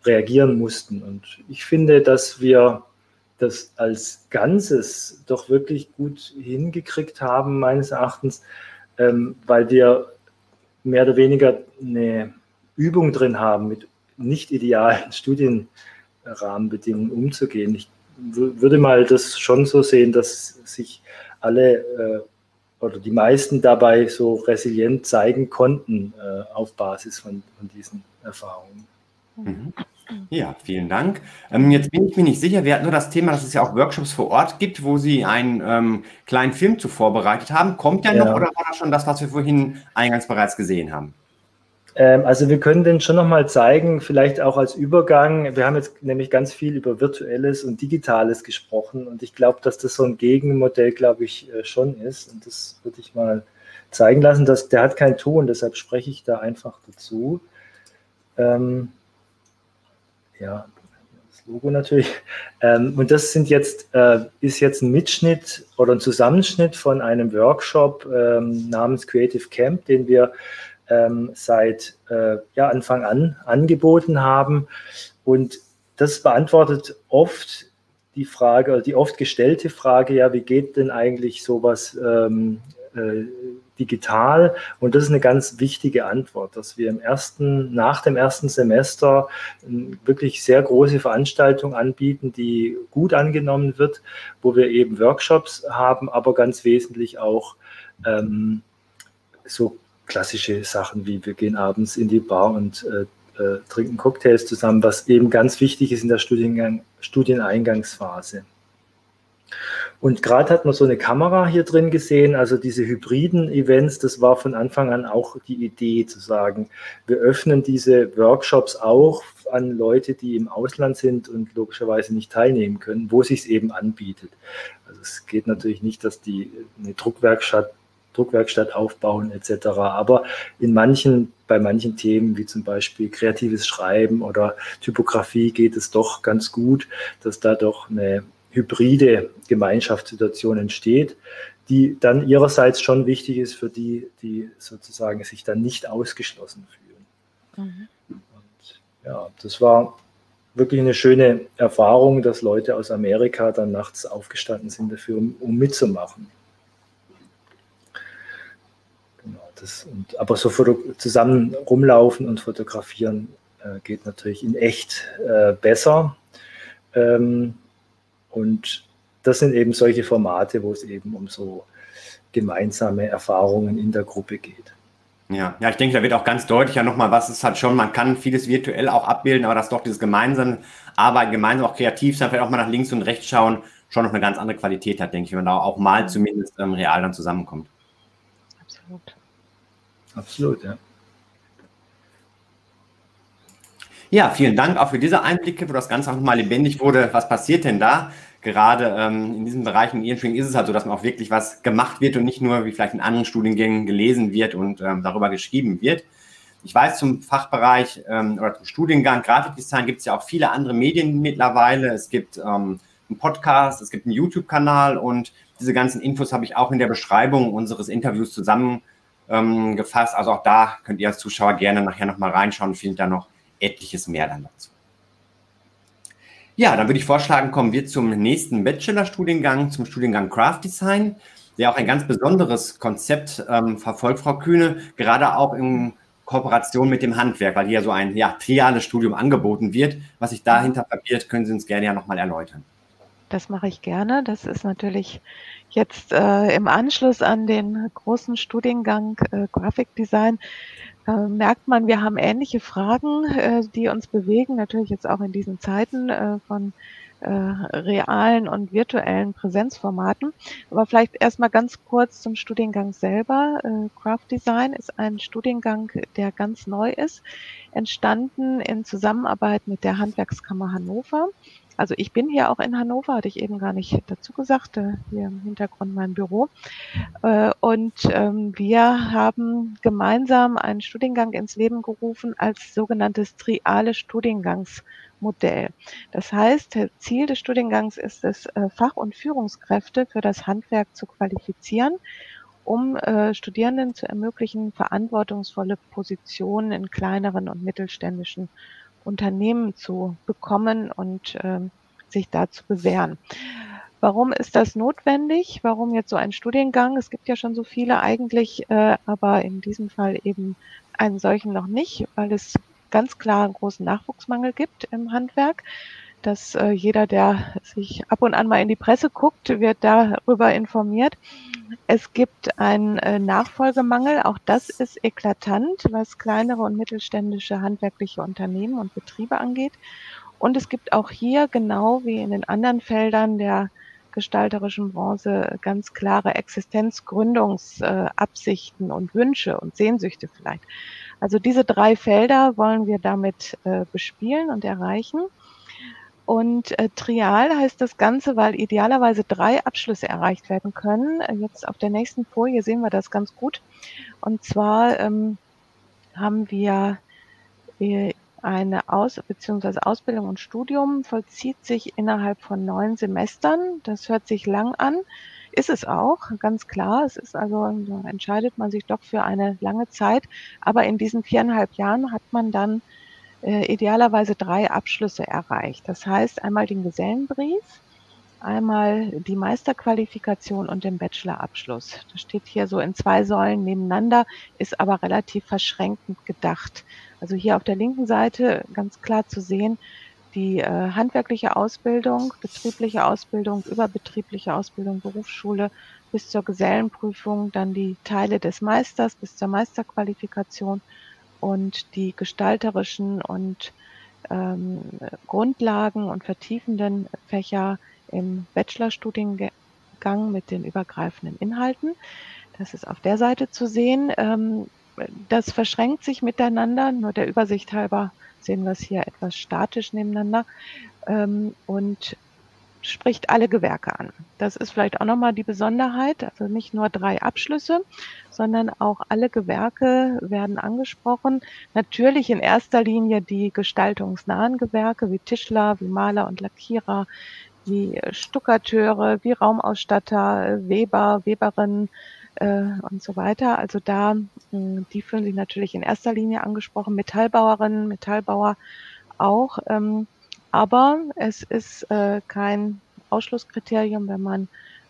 reagieren mussten. Und ich finde, dass wir das als Ganzes doch wirklich gut hingekriegt haben, meines Erachtens, ähm, weil wir mehr oder weniger eine Übung drin haben, mit nicht idealen Studienrahmenbedingungen umzugehen. Ich würde mal das schon so sehen, dass sich alle äh, oder die meisten dabei so resilient zeigen konnten äh, auf Basis von, von diesen Erfahrungen. Mhm. Ja, vielen Dank. Ähm, jetzt bin ich mir nicht sicher, wir hatten nur das Thema, dass es ja auch Workshops vor Ort gibt, wo Sie einen ähm, kleinen Film zu vorbereitet haben. Kommt der ja. noch oder war das schon das, was wir vorhin eingangs bereits gesehen haben? Ähm, also wir können den schon nochmal zeigen, vielleicht auch als Übergang. Wir haben jetzt nämlich ganz viel über virtuelles und digitales gesprochen und ich glaube, dass das so ein Gegenmodell, glaube ich, äh, schon ist. Und das würde ich mal zeigen lassen. Dass, der hat keinen Ton, deshalb spreche ich da einfach dazu. Ähm, ja, das Logo natürlich. Ähm, und das sind jetzt, äh, ist jetzt ein Mitschnitt oder ein Zusammenschnitt von einem Workshop ähm, namens Creative Camp, den wir ähm, seit äh, ja, Anfang an angeboten haben. Und das beantwortet oft die Frage, die oft gestellte Frage, ja, wie geht denn eigentlich sowas ähm, äh, digital? Und das ist eine ganz wichtige Antwort, dass wir im ersten, nach dem ersten Semester wirklich sehr große Veranstaltung anbieten, die gut angenommen wird, wo wir eben Workshops haben, aber ganz wesentlich auch ähm, so klassische Sachen wie wir gehen abends in die Bar und äh, äh, trinken Cocktails zusammen, was eben ganz wichtig ist in der Studiengang, Studieneingangsphase. Und gerade hat man so eine Kamera hier drin gesehen, also diese hybriden Events, das war von Anfang an auch die Idee zu sagen, wir öffnen diese Workshops auch an Leute, die im Ausland sind und logischerweise nicht teilnehmen können, wo sich es eben anbietet. Also es geht natürlich nicht, dass die eine Druckwerkstatt Druckwerkstatt aufbauen etc. Aber in manchen, bei manchen Themen wie zum Beispiel kreatives Schreiben oder Typografie geht es doch ganz gut, dass da doch eine hybride Gemeinschaftssituation entsteht, die dann ihrerseits schon wichtig ist für die, die sozusagen sich dann nicht ausgeschlossen fühlen. Mhm. Und ja, das war wirklich eine schöne Erfahrung, dass Leute aus Amerika dann nachts aufgestanden sind dafür, um, um mitzumachen. das, und, aber so zusammen rumlaufen und fotografieren äh, geht natürlich in echt äh, besser. Ähm, und das sind eben solche Formate, wo es eben um so gemeinsame Erfahrungen in der Gruppe geht. Ja, ja, ich denke, da wird auch ganz deutlich ja nochmal, was ist halt schon, man kann vieles virtuell auch abbilden, aber dass doch dieses gemeinsame Arbeiten, gemeinsam auch kreativ sein, vielleicht auch mal nach links und rechts schauen, schon noch eine ganz andere Qualität hat, denke ich, wenn man da auch mal zumindest ähm, real dann zusammenkommt. Absolut. Absolut, ja. Ja, vielen Dank auch für diese Einblicke, wo das Ganze auch nochmal lebendig wurde. Was passiert denn da? Gerade ähm, in diesem Bereich in Ehrenschwingen ist es halt so, dass man auch wirklich was gemacht wird und nicht nur wie vielleicht in anderen Studiengängen gelesen wird und ähm, darüber geschrieben wird. Ich weiß, zum Fachbereich ähm, oder zum Studiengang Grafikdesign gibt es ja auch viele andere Medien mittlerweile. Es gibt ähm, einen Podcast, es gibt einen YouTube-Kanal und diese ganzen Infos habe ich auch in der Beschreibung unseres Interviews zusammen ähm. Also auch da könnt ihr als Zuschauer gerne nachher nochmal reinschauen findet da noch etliches mehr dann dazu. Ja, dann würde ich vorschlagen, kommen wir zum nächsten Bachelorstudiengang, zum Studiengang Craft Design, der auch ein ganz besonderes Konzept ähm, verfolgt, Frau Kühne, gerade auch in Kooperation mit dem Handwerk, weil hier so ein ja, triales Studium angeboten wird. Was sich dahinter verbirgt, können Sie uns gerne ja nochmal erläutern. Das mache ich gerne. Das ist natürlich jetzt äh, im Anschluss an den großen Studiengang äh, Grafikdesign äh, merkt man, wir haben ähnliche Fragen, äh, die uns bewegen, natürlich jetzt auch in diesen Zeiten äh, von äh, realen und virtuellen Präsenzformaten. Aber vielleicht erstmal ganz kurz zum Studiengang selber. Äh, Craft Design ist ein Studiengang, der ganz neu ist, entstanden in Zusammenarbeit mit der Handwerkskammer Hannover. Also ich bin hier auch in Hannover, hatte ich eben gar nicht dazu gesagt, äh, hier im Hintergrund mein Büro. Äh, und ähm, wir haben gemeinsam einen Studiengang ins Leben gerufen als sogenanntes triale Studiengangs Modell. Das heißt, Ziel des Studiengangs ist es, äh, Fach- und Führungskräfte für das Handwerk zu qualifizieren, um äh, Studierenden zu ermöglichen, verantwortungsvolle Positionen in kleineren und mittelständischen Unternehmen zu bekommen und ähm, sich da zu bewähren. Warum ist das notwendig? Warum jetzt so ein Studiengang? Es gibt ja schon so viele eigentlich, äh, aber in diesem Fall eben einen solchen noch nicht, weil es ganz klar einen großen Nachwuchsmangel gibt im Handwerk. Dass äh, jeder, der sich ab und an mal in die Presse guckt, wird darüber informiert. Es gibt einen äh, Nachfolgemangel. Auch das ist eklatant, was kleinere und mittelständische handwerkliche Unternehmen und Betriebe angeht. Und es gibt auch hier, genau wie in den anderen Feldern der gestalterischen Branche, ganz klare Existenzgründungsabsichten äh, und Wünsche und Sehnsüchte vielleicht. Also diese drei Felder wollen wir damit äh, bespielen und erreichen. Und äh, trial heißt das Ganze, weil idealerweise drei Abschlüsse erreicht werden können. Jetzt auf der nächsten Folie sehen wir das ganz gut. Und zwar ähm, haben wir äh, eine Aus- bzw. Ausbildung und Studium vollzieht sich innerhalb von neun Semestern. Das hört sich lang an. Ist es auch, ganz klar. Es ist also, entscheidet man sich doch für eine lange Zeit. Aber in diesen viereinhalb Jahren hat man dann äh, idealerweise drei Abschlüsse erreicht. Das heißt einmal den Gesellenbrief, einmal die Meisterqualifikation und den Bachelorabschluss. Das steht hier so in zwei Säulen nebeneinander, ist aber relativ verschränkend gedacht. Also hier auf der linken Seite ganz klar zu sehen, die äh, handwerkliche Ausbildung, betriebliche Ausbildung, überbetriebliche Ausbildung, Berufsschule bis zur Gesellenprüfung, dann die Teile des Meisters bis zur Meisterqualifikation und die gestalterischen und ähm, Grundlagen und vertiefenden Fächer im Bachelorstudiengang mit den übergreifenden Inhalten. Das ist auf der Seite zu sehen. Ähm, das verschränkt sich miteinander, nur der Übersicht halber sehen wir es hier etwas statisch nebeneinander ähm, und spricht alle Gewerke an. Das ist vielleicht auch nochmal die Besonderheit, also nicht nur drei Abschlüsse, sondern auch alle Gewerke werden angesprochen. Natürlich in erster Linie die gestaltungsnahen Gewerke wie Tischler, wie Maler und Lackierer, wie Stuckateure, wie Raumausstatter, Weber, Weberinnen, äh, und so weiter. Also da, mh, hm, die fühlen sich natürlich in erster Linie angesprochen, Metallbauerinnen, Metallbauer auch. Ähm, aber es ist äh, kein Ausschlusskriterium, wenn man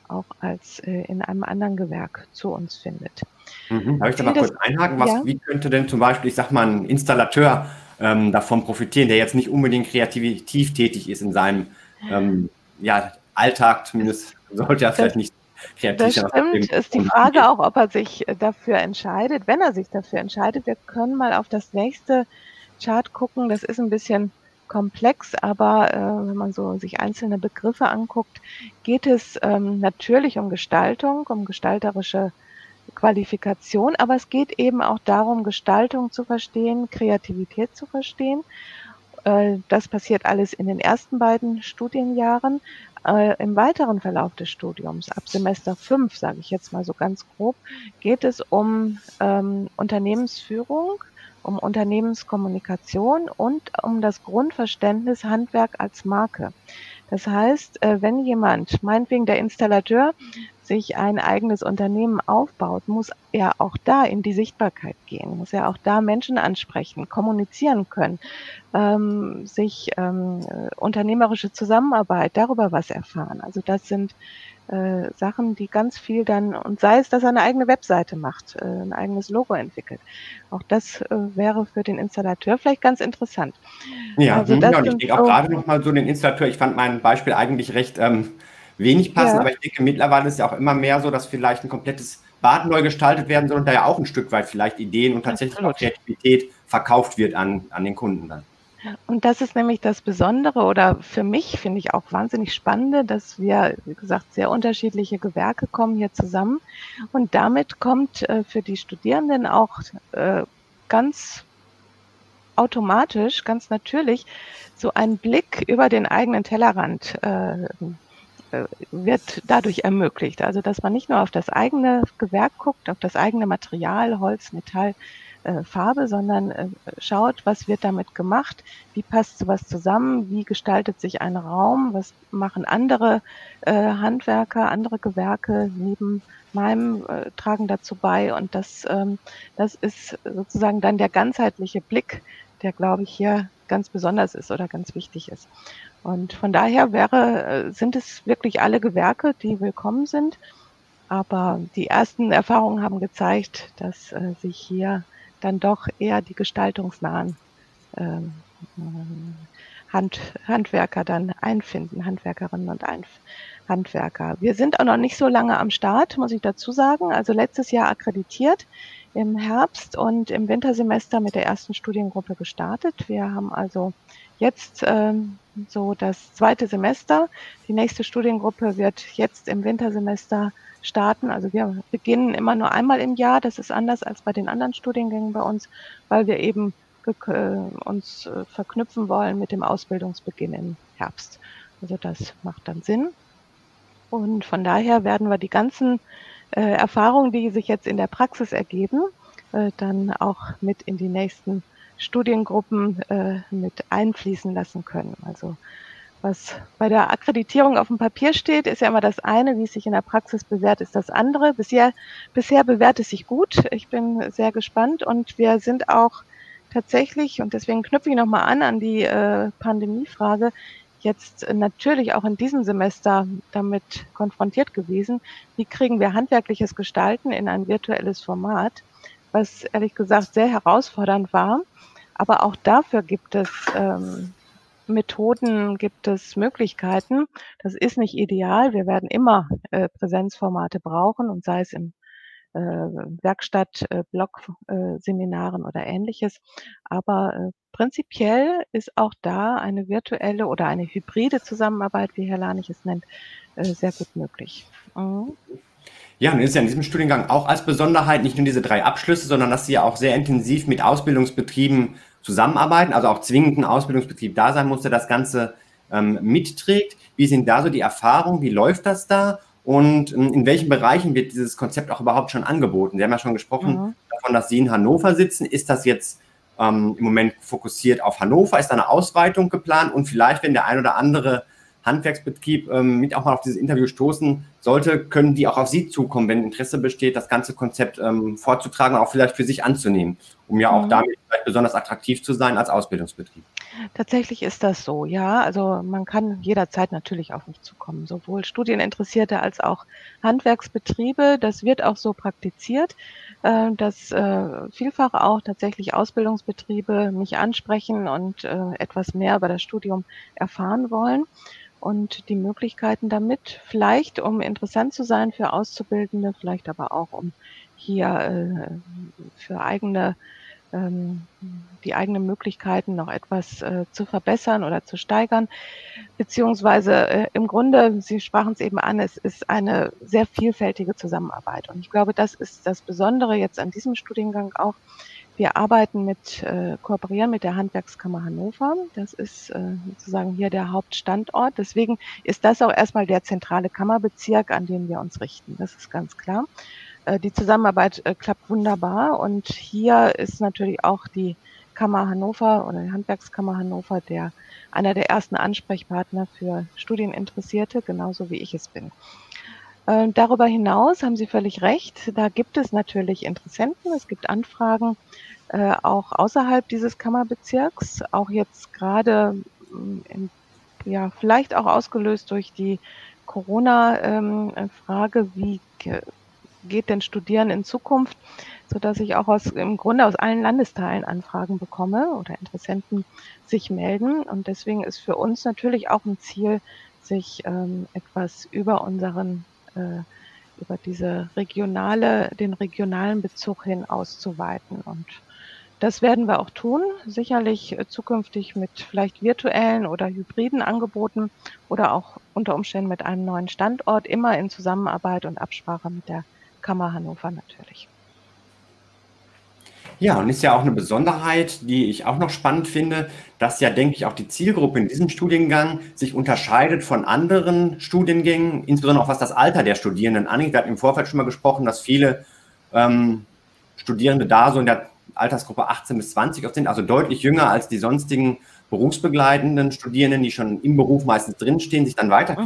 auch als äh, in einem anderen Gewerk zu uns findet. Mhm. Darf ich da mal kurz einhaken? Was, ja? Wie könnte denn zum Beispiel, ich sag mal, ein Installateur ähm, davon profitieren, der jetzt nicht unbedingt kreativ tätig ist in seinem ähm, ja, Alltag, zumindest sollte er vielleicht nicht kreativ Das stimmt, ist die Frage auch, ob er sich dafür entscheidet. Wenn er sich dafür entscheidet, wir können mal auf das nächste Chart gucken. Das ist ein bisschen komplex, aber äh, wenn man so sich einzelne Begriffe anguckt, geht es ähm, natürlich um Gestaltung, um gestalterische Qualifikation, aber es geht eben auch darum, Gestaltung zu verstehen, Kreativität zu verstehen. Äh, das passiert alles in den ersten beiden Studienjahren. Äh, Im weiteren Verlauf des Studiums, ab Semester 5, sage ich jetzt mal so ganz grob, geht es um ähm, Unternehmensführung, um Unternehmenskommunikation und um das Grundverständnis Handwerk als Marke. Das heißt, äh, wenn jemand, meinetwegen der Installateur, sich ein eigenes Unternehmen aufbaut, muss er auch da in die Sichtbarkeit gehen, muss er auch da Menschen ansprechen, kommunizieren können, ähm, sich ähm, unternehmerische Zusammenarbeit, darüber was erfahren. Also das sind äh, Sachen, die ganz viel dann, und sei es, dass er eine eigene Webseite macht, äh, ein eigenes Logo entwickelt. Auch das äh, wäre für den Installateur vielleicht ganz interessant. Ja, also hm, das ja und ich denke auch gerade nochmal so den Installateur, ich fand mein Beispiel eigentlich recht ähm, wenig passend, ja. aber ich denke mittlerweile ist es ja auch immer mehr so, dass vielleicht ein komplettes Bad neu gestaltet werden soll und da ja auch ein Stück weit vielleicht Ideen und tatsächlich Absolut. auch Kreativität verkauft wird an, an den Kunden dann. Und das ist nämlich das Besondere oder für mich finde ich auch wahnsinnig spannende, dass wir, wie gesagt, sehr unterschiedliche Gewerke kommen hier zusammen. Und damit kommt äh, für die Studierenden auch äh, ganz automatisch, ganz natürlich so ein Blick über den eigenen Tellerrand äh, wird dadurch ermöglicht. Also dass man nicht nur auf das eigene Gewerk guckt, auf das eigene Material, Holz, Metall, äh, Farbe, sondern äh, schaut, was wird damit gemacht, wie passt sowas zusammen, wie gestaltet sich ein Raum, was machen andere äh, Handwerker, andere Gewerke neben meinem äh, tragen dazu bei und das, ähm, das ist sozusagen dann der ganzheitliche Blick, der glaube ich hier ganz besonders ist oder ganz wichtig ist. Und von daher wäre, sind es wirklich alle Gewerke, die willkommen sind. Aber die ersten Erfahrungen haben gezeigt, dass äh, sich hier dann doch eher die gestaltungsnahen ähm, Hand, Handwerker dann einfinden, Handwerkerinnen und Einf Handwerker. Wir sind auch noch nicht so lange am Start, muss ich dazu sagen. Also letztes Jahr akkreditiert im Herbst und im Wintersemester mit der ersten Studiengruppe gestartet. Wir haben also jetzt ähm, so das zweite Semester. Die nächste Studiengruppe wird jetzt im Wintersemester starten. Also wir beginnen immer nur einmal im Jahr. Das ist anders als bei den anderen Studiengängen bei uns, weil wir eben äh, uns äh, verknüpfen wollen mit dem Ausbildungsbeginn im Herbst. Also das macht dann Sinn. Und von daher werden wir die ganzen äh, Erfahrungen, die sich jetzt in der Praxis ergeben, äh, dann auch mit in die nächsten Studiengruppen äh, mit einfließen lassen können. Also was bei der Akkreditierung auf dem Papier steht, ist ja immer das eine, wie es sich in der Praxis bewährt, ist das andere. Bisher, bisher bewährt es sich gut. Ich bin sehr gespannt und wir sind auch tatsächlich, und deswegen knüpfe ich nochmal an an die äh, Pandemiefrage, jetzt natürlich auch in diesem Semester damit konfrontiert gewesen. Wie kriegen wir handwerkliches Gestalten in ein virtuelles Format, was ehrlich gesagt sehr herausfordernd war. Aber auch dafür gibt es ähm, Methoden gibt es Möglichkeiten. Das ist nicht ideal. Wir werden immer äh, Präsenzformate brauchen und sei es im äh, Werkstatt, äh, Blog-Seminaren äh, oder ähnliches. Aber äh, prinzipiell ist auch da eine virtuelle oder eine hybride Zusammenarbeit, wie Herr Lanich es nennt, äh, sehr gut möglich. Mhm. Ja, und ist ja in diesem Studiengang auch als Besonderheit nicht nur diese drei Abschlüsse, sondern dass Sie ja auch sehr intensiv mit Ausbildungsbetrieben zusammenarbeiten, also auch zwingend ein Ausbildungsbetrieb da sein muss, der das Ganze ähm, mitträgt. Wie sind da so die Erfahrungen? Wie läuft das da? Und ähm, in welchen Bereichen wird dieses Konzept auch überhaupt schon angeboten? Sie haben ja schon gesprochen mhm. davon, dass Sie in Hannover sitzen. Ist das jetzt ähm, im Moment fokussiert auf Hannover? Ist da eine Ausweitung geplant? Und vielleicht, wenn der ein oder andere Handwerksbetrieb ähm, mit auch mal auf dieses Interview stoßen sollte, können die auch auf Sie zukommen, wenn Interesse besteht, das ganze Konzept ähm, vorzutragen auch vielleicht für sich anzunehmen, um ja auch mhm. damit vielleicht besonders attraktiv zu sein als Ausbildungsbetrieb. Tatsächlich ist das so, ja. Also man kann jederzeit natürlich auf mich zukommen, sowohl Studieninteressierte als auch Handwerksbetriebe. Das wird auch so praktiziert, äh, dass äh, vielfach auch tatsächlich Ausbildungsbetriebe mich ansprechen und äh, etwas mehr über das Studium erfahren wollen und die Möglichkeiten damit, vielleicht um interessant zu sein für Auszubildende, vielleicht aber auch um hier äh, für eigene ähm, die eigenen Möglichkeiten noch etwas äh, zu verbessern oder zu steigern. Beziehungsweise äh, im Grunde, Sie sprachen es eben an, es ist eine sehr vielfältige Zusammenarbeit. Und ich glaube, das ist das Besondere jetzt an diesem Studiengang auch, wir arbeiten mit, äh, kooperieren mit der Handwerkskammer Hannover. Das ist äh, sozusagen hier der Hauptstandort. Deswegen ist das auch erstmal der zentrale Kammerbezirk, an den wir uns richten. Das ist ganz klar. Äh, die Zusammenarbeit äh, klappt wunderbar und hier ist natürlich auch die Kammer Hannover oder die Handwerkskammer Hannover der einer der ersten Ansprechpartner für Studieninteressierte, genauso wie ich es bin. Äh, darüber hinaus haben Sie völlig recht. Da gibt es natürlich Interessenten. Es gibt Anfragen äh, auch außerhalb dieses Kammerbezirks. Auch jetzt gerade in, ja, vielleicht auch ausgelöst durch die Corona-Frage, ähm, wie geht denn Studieren in Zukunft, so dass ich auch aus, im Grunde aus allen Landesteilen Anfragen bekomme oder Interessenten sich melden. Und deswegen ist für uns natürlich auch ein Ziel, sich ähm, etwas über unseren, äh, über diese regionale, den regionalen Bezug hin auszuweiten. Und das werden wir auch tun, sicherlich äh, zukünftig mit vielleicht virtuellen oder hybriden Angeboten oder auch unter Umständen mit einem neuen Standort, immer in Zusammenarbeit und Absprache mit der Kammer Hannover natürlich. Ja, und ist ja auch eine Besonderheit, die ich auch noch spannend finde, dass ja, denke ich, auch die Zielgruppe in diesem Studiengang sich unterscheidet von anderen Studiengängen, insbesondere auch was das Alter der Studierenden angeht. Wir hatten im Vorfeld schon mal gesprochen, dass viele ähm, Studierende da so in der Altersgruppe 18 bis 20 sind, also deutlich jünger als die sonstigen berufsbegleitenden Studierenden, die schon im Beruf meistens drinstehen, sich dann weiter mhm.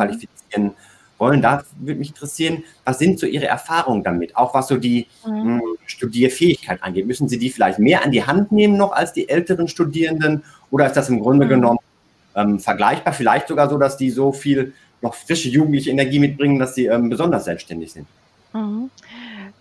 Wollen. Da würde mich interessieren, was sind so Ihre Erfahrungen damit? Auch was so die mhm. mh, hm, Studierfähigkeit angeht. Müssen Sie die vielleicht mehr an die Hand nehmen noch als die älteren Studierenden? Oder ist das im Grunde mhm. genommen ähm, vergleichbar? Vielleicht sogar so, dass die so viel noch frische jugendliche Energie mitbringen, dass sie ähm, besonders selbstständig sind? Mhm.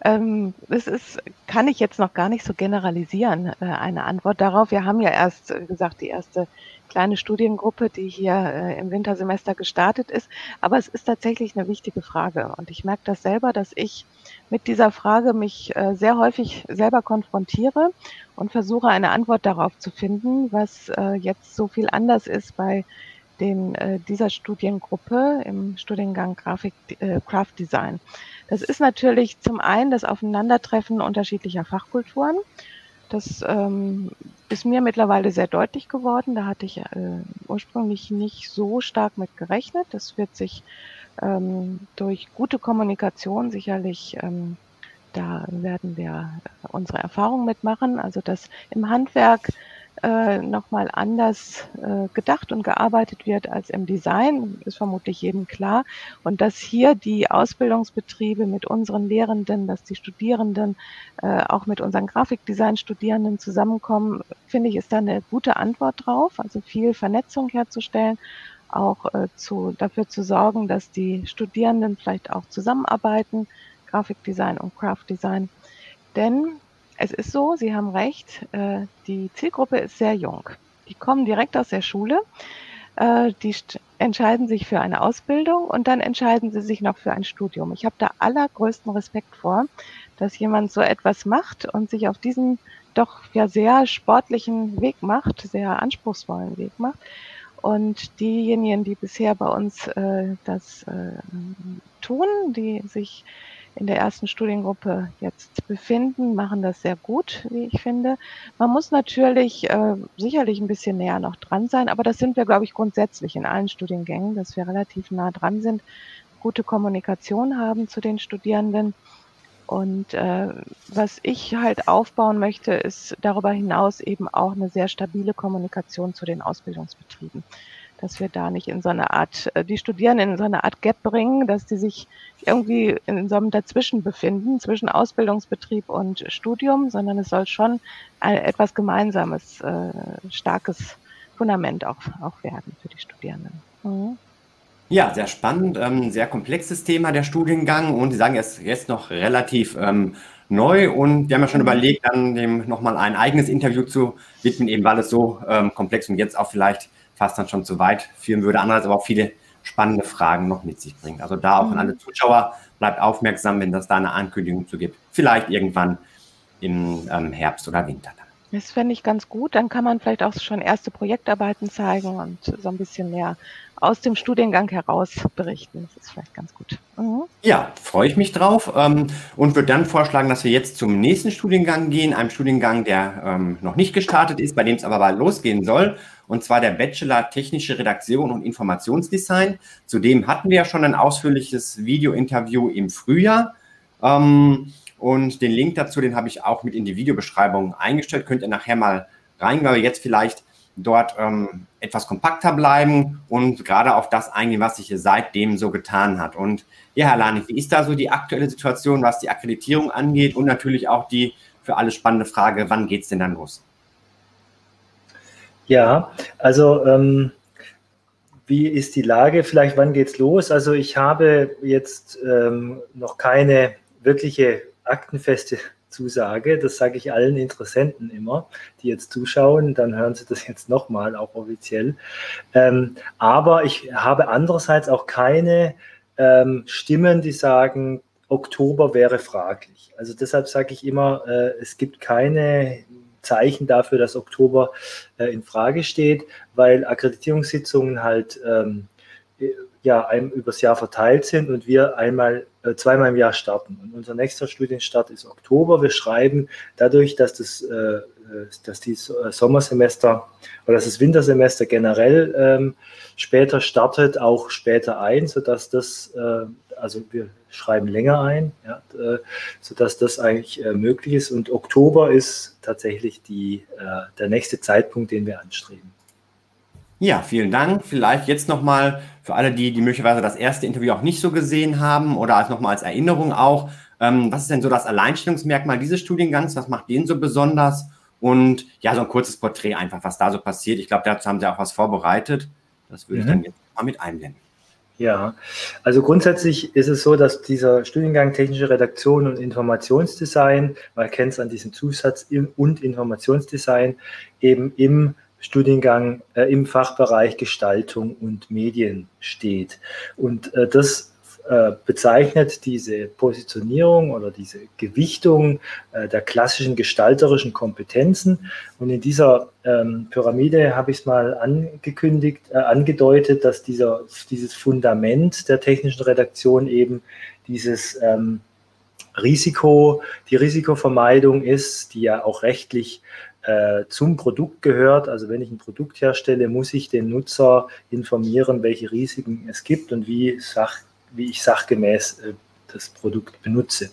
Ähm, das ist, kann ich jetzt noch gar nicht so generalisieren, äh, eine Antwort darauf. Wir haben ja erst, wie gesagt, die erste kleine Studiengruppe, die hier äh, im Wintersemester gestartet ist. Aber es ist tatsächlich eine wichtige Frage. Und ich merke das selber, dass ich mit dieser Frage mich äh, sehr häufig selber konfrontiere und versuche eine Antwort darauf zu finden, was äh, jetzt so viel anders ist bei den, äh, dieser Studiengruppe im Studiengang Grafik, äh, Craft Design. Das ist natürlich zum einen das Aufeinandertreffen unterschiedlicher Fachkulturen. Das ähm, ist mir mittlerweile sehr deutlich geworden. Da hatte ich äh, ursprünglich nicht so stark mit gerechnet. Das wird sich ähm, durch gute Kommunikation sicherlich, ähm, da werden wir unsere Erfahrungen mitmachen. Also dass im Handwerk äh, nochmal anders äh, gedacht und gearbeitet wird als im Design, ist vermutlich jedem klar. Und dass hier die Ausbildungsbetriebe mit unseren Lehrenden, dass die Studierenden äh, auch mit unseren Grafikdesign-Studierenden zusammenkommen, finde ich, ist da eine gute Antwort drauf. Also viel Vernetzung herzustellen, auch äh, zu, dafür zu sorgen, dass die Studierenden vielleicht auch zusammenarbeiten, Grafikdesign und Craftdesign. Denn es ist so, Sie haben recht, äh, die Zielgruppe ist sehr jung. Die kommen direkt aus der Schule, äh, die entscheiden sich für eine Ausbildung und dann entscheiden sie sich noch für ein Studium. Ich habe da allergrößten Respekt vor, dass jemand so etwas macht und sich auf diesen doch ja sehr sportlichen Weg macht, sehr anspruchsvollen Weg macht. Und diejenigen, die bisher bei uns äh, das äh, tun, die sich in der ersten Studiengruppe jetzt befinden, machen das sehr gut, wie ich finde. Man muss natürlich äh, sicherlich ein bisschen näher noch dran sein, aber das sind wir, glaube ich, grundsätzlich in allen Studiengängen, dass wir relativ nah dran sind, gute Kommunikation haben zu den Studierenden. Und äh, was ich halt aufbauen möchte, ist darüber hinaus eben auch eine sehr stabile Kommunikation zu den Ausbildungsbetrieben dass wir da nicht in so eine Art, äh, die Studierenden in so eine Art Gap bringen, dass die sich irgendwie in so einem Dazwischen befinden, zwischen Ausbildungsbetrieb und Studium, sondern es soll schon ein, etwas Gemeinsames, äh, starkes Fundament auch, auch werden für die Studierenden. Mhm. Ja, sehr spannend, ähm, sehr komplexes Thema der Studiengang und Sie sagen, er ist jetzt noch relativ ähm, neu und wir haben ja schon mhm. überlegt, dann dem nochmal ein eigenes Interview zu widmen, eben weil es so ähm, komplex und jetzt auch vielleicht fast dann schon zu weit führen würde. Andererseits aber auch viele spannende Fragen noch mit sich bringt. Also da auch an alle mhm. Zuschauer, bleibt aufmerksam, wenn das da eine Ankündigung zu gibt. Vielleicht irgendwann im ähm, Herbst oder Winter dann. Das fände ich ganz gut. Dann kann man vielleicht auch schon erste Projektarbeiten zeigen und so ein bisschen mehr aus dem Studiengang heraus berichten. Das ist vielleicht ganz gut. Mhm. Ja, freue ich mich drauf ähm, und würde dann vorschlagen, dass wir jetzt zum nächsten Studiengang gehen, einem Studiengang, der ähm, noch nicht gestartet ist, bei dem es aber bald losgehen soll und zwar der Bachelor Technische Redaktion und Informationsdesign. Zudem hatten wir ja schon ein ausführliches Video-Interview im Frühjahr. Ähm, und den Link dazu, den habe ich auch mit in die Videobeschreibung eingestellt. Könnt ihr nachher mal rein, weil wir jetzt vielleicht dort ähm, etwas kompakter bleiben und gerade auf das eingehen, was sich hier seitdem so getan hat. Und ja, Herr Lanig, wie ist da so die aktuelle Situation, was die Akkreditierung angeht und natürlich auch die für alle spannende Frage, wann geht es denn dann los? Ja, also ähm, wie ist die Lage? Vielleicht, wann geht's los? Also ich habe jetzt ähm, noch keine wirkliche aktenfeste Zusage. Das sage ich allen Interessenten immer, die jetzt zuschauen. Dann hören sie das jetzt nochmal, auch offiziell. Ähm, aber ich habe andererseits auch keine ähm, Stimmen, die sagen, Oktober wäre fraglich. Also deshalb sage ich immer, äh, es gibt keine Zeichen dafür, dass Oktober äh, in Frage steht, weil Akkreditierungssitzungen halt ähm, ja einem übers Jahr verteilt sind und wir einmal äh, zweimal im Jahr starten. Und unser nächster Studienstart ist Oktober. Wir schreiben dadurch, dass das äh, äh dass die äh, Sommersemester oder dass das Wintersemester generell ähm, später startet, auch später ein, sodass das äh, also wir schreiben länger ein, ja, äh, sodass das eigentlich äh, möglich ist. Und Oktober ist tatsächlich die, der nächste Zeitpunkt, den wir anstreben. Ja, vielen Dank. Vielleicht jetzt nochmal für alle, die, die möglicherweise das erste Interview auch nicht so gesehen haben oder als nochmal als Erinnerung auch. Ähm, was ist denn so das Alleinstellungsmerkmal dieses Studiengangs? Was macht den so besonders? Und ja, so ein kurzes Porträt einfach, was da so passiert. Ich glaube, dazu haben Sie auch was vorbereitet. Das würde mhm. ich dann jetzt mal mit einblenden. Ja, also grundsätzlich ist es so, dass dieser Studiengang Technische Redaktion und Informationsdesign, man kennt es an diesem Zusatz und Informationsdesign, eben im Studiengang, äh, im Fachbereich Gestaltung und Medien steht. Und äh, das äh, bezeichnet diese Positionierung oder diese Gewichtung äh, der klassischen gestalterischen Kompetenzen. Und in dieser ähm, Pyramide habe ich es mal angekündigt, äh, angedeutet, dass dieser, dieses Fundament der technischen Redaktion eben dieses ähm, Risiko, die Risikovermeidung ist, die ja auch rechtlich zum Produkt gehört. Also wenn ich ein Produkt herstelle, muss ich den Nutzer informieren, welche Risiken es gibt und wie Sach wie ich sachgemäß äh, das Produkt benutze.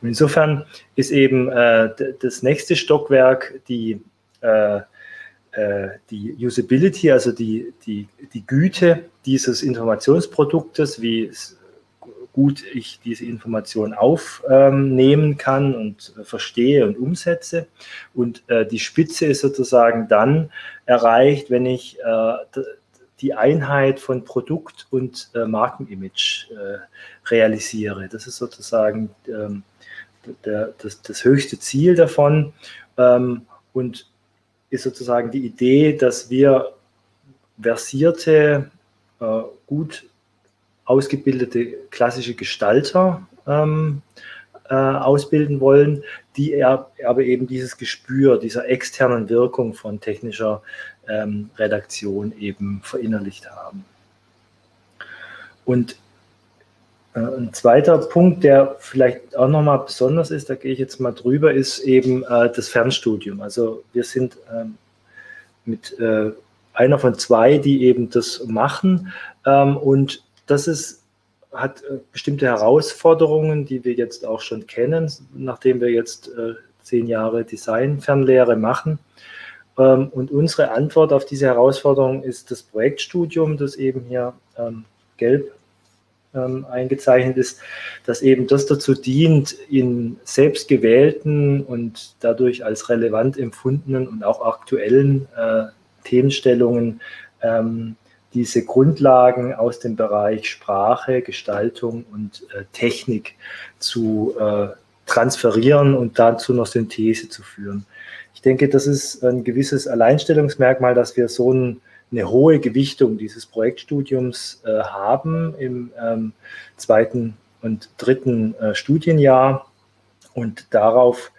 Und insofern ist eben äh, das nächste Stockwerk die, äh, äh, die Usability, also die, die, die Güte dieses Informationsproduktes, wie gut ich diese Information aufnehmen kann und verstehe und umsetze. Und äh, die Spitze ist sozusagen dann erreicht, wenn ich äh, die Einheit von Produkt und äh, Markenimage äh, realisiere. Das ist sozusagen ähm, das, das, höchste Ziel davon ähm, und ist sozusagen die Idee, dass wir versierte, äh, gut ausgebildete klassische Gestalter ähm, äh, ausbilden wollen, die er, aber eben dieses Gespür dieser externen Wirkung von technischer ähm, Redaktion eben verinnerlicht haben. Und äh, ein zweiter Punkt, der vielleicht auch nochmal besonders ist, da gehe ich jetzt mal drüber, ist eben äh, das Fernstudium. Also wir sind ähm, mit äh, einer von zwei, die eben das machen. Ähm, und das ist, hat äh, bestimmte Herausforderungen, die wir jetzt auch schon kennen, nachdem wir jetzt äh, zehn Jahre Design-Fernlehre machen. Ähm, und unsere Antwort auf diese Herausforderung ist das Projektstudium, das eben hier ähm, gelb ähm, eingezeichnet ist, das eben das dazu dient, in selbstgewählten und dadurch als relevant empfundenen und auch aktuellen äh, Themenstellungen ähm, diese Grundlagen aus dem Bereich Sprache, Gestaltung und äh, Technik zu äh, transferieren und dazu noch Synthese zu führen. Ich denke, das ist ein gewisses Alleinstellungsmerkmal, dass wir so ein, eine hohe Gewichtung dieses Projektstudiums äh, haben im ähm, zweiten und dritten äh, Studienjahr. Und darauf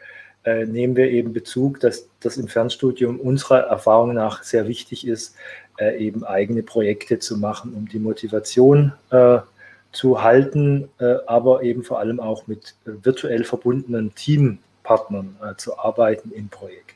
äh, nehmen wir eben Bezug, dass das im Fernstudium unserer Erfahrung nach sehr wichtig ist, äh, eben eigene Projekte zu machen, um die Motivation äh, zu halten, äh, aber eben vor allem auch mit virtuell verbundenen Team Partnern äh, zu arbeiten im Projekt.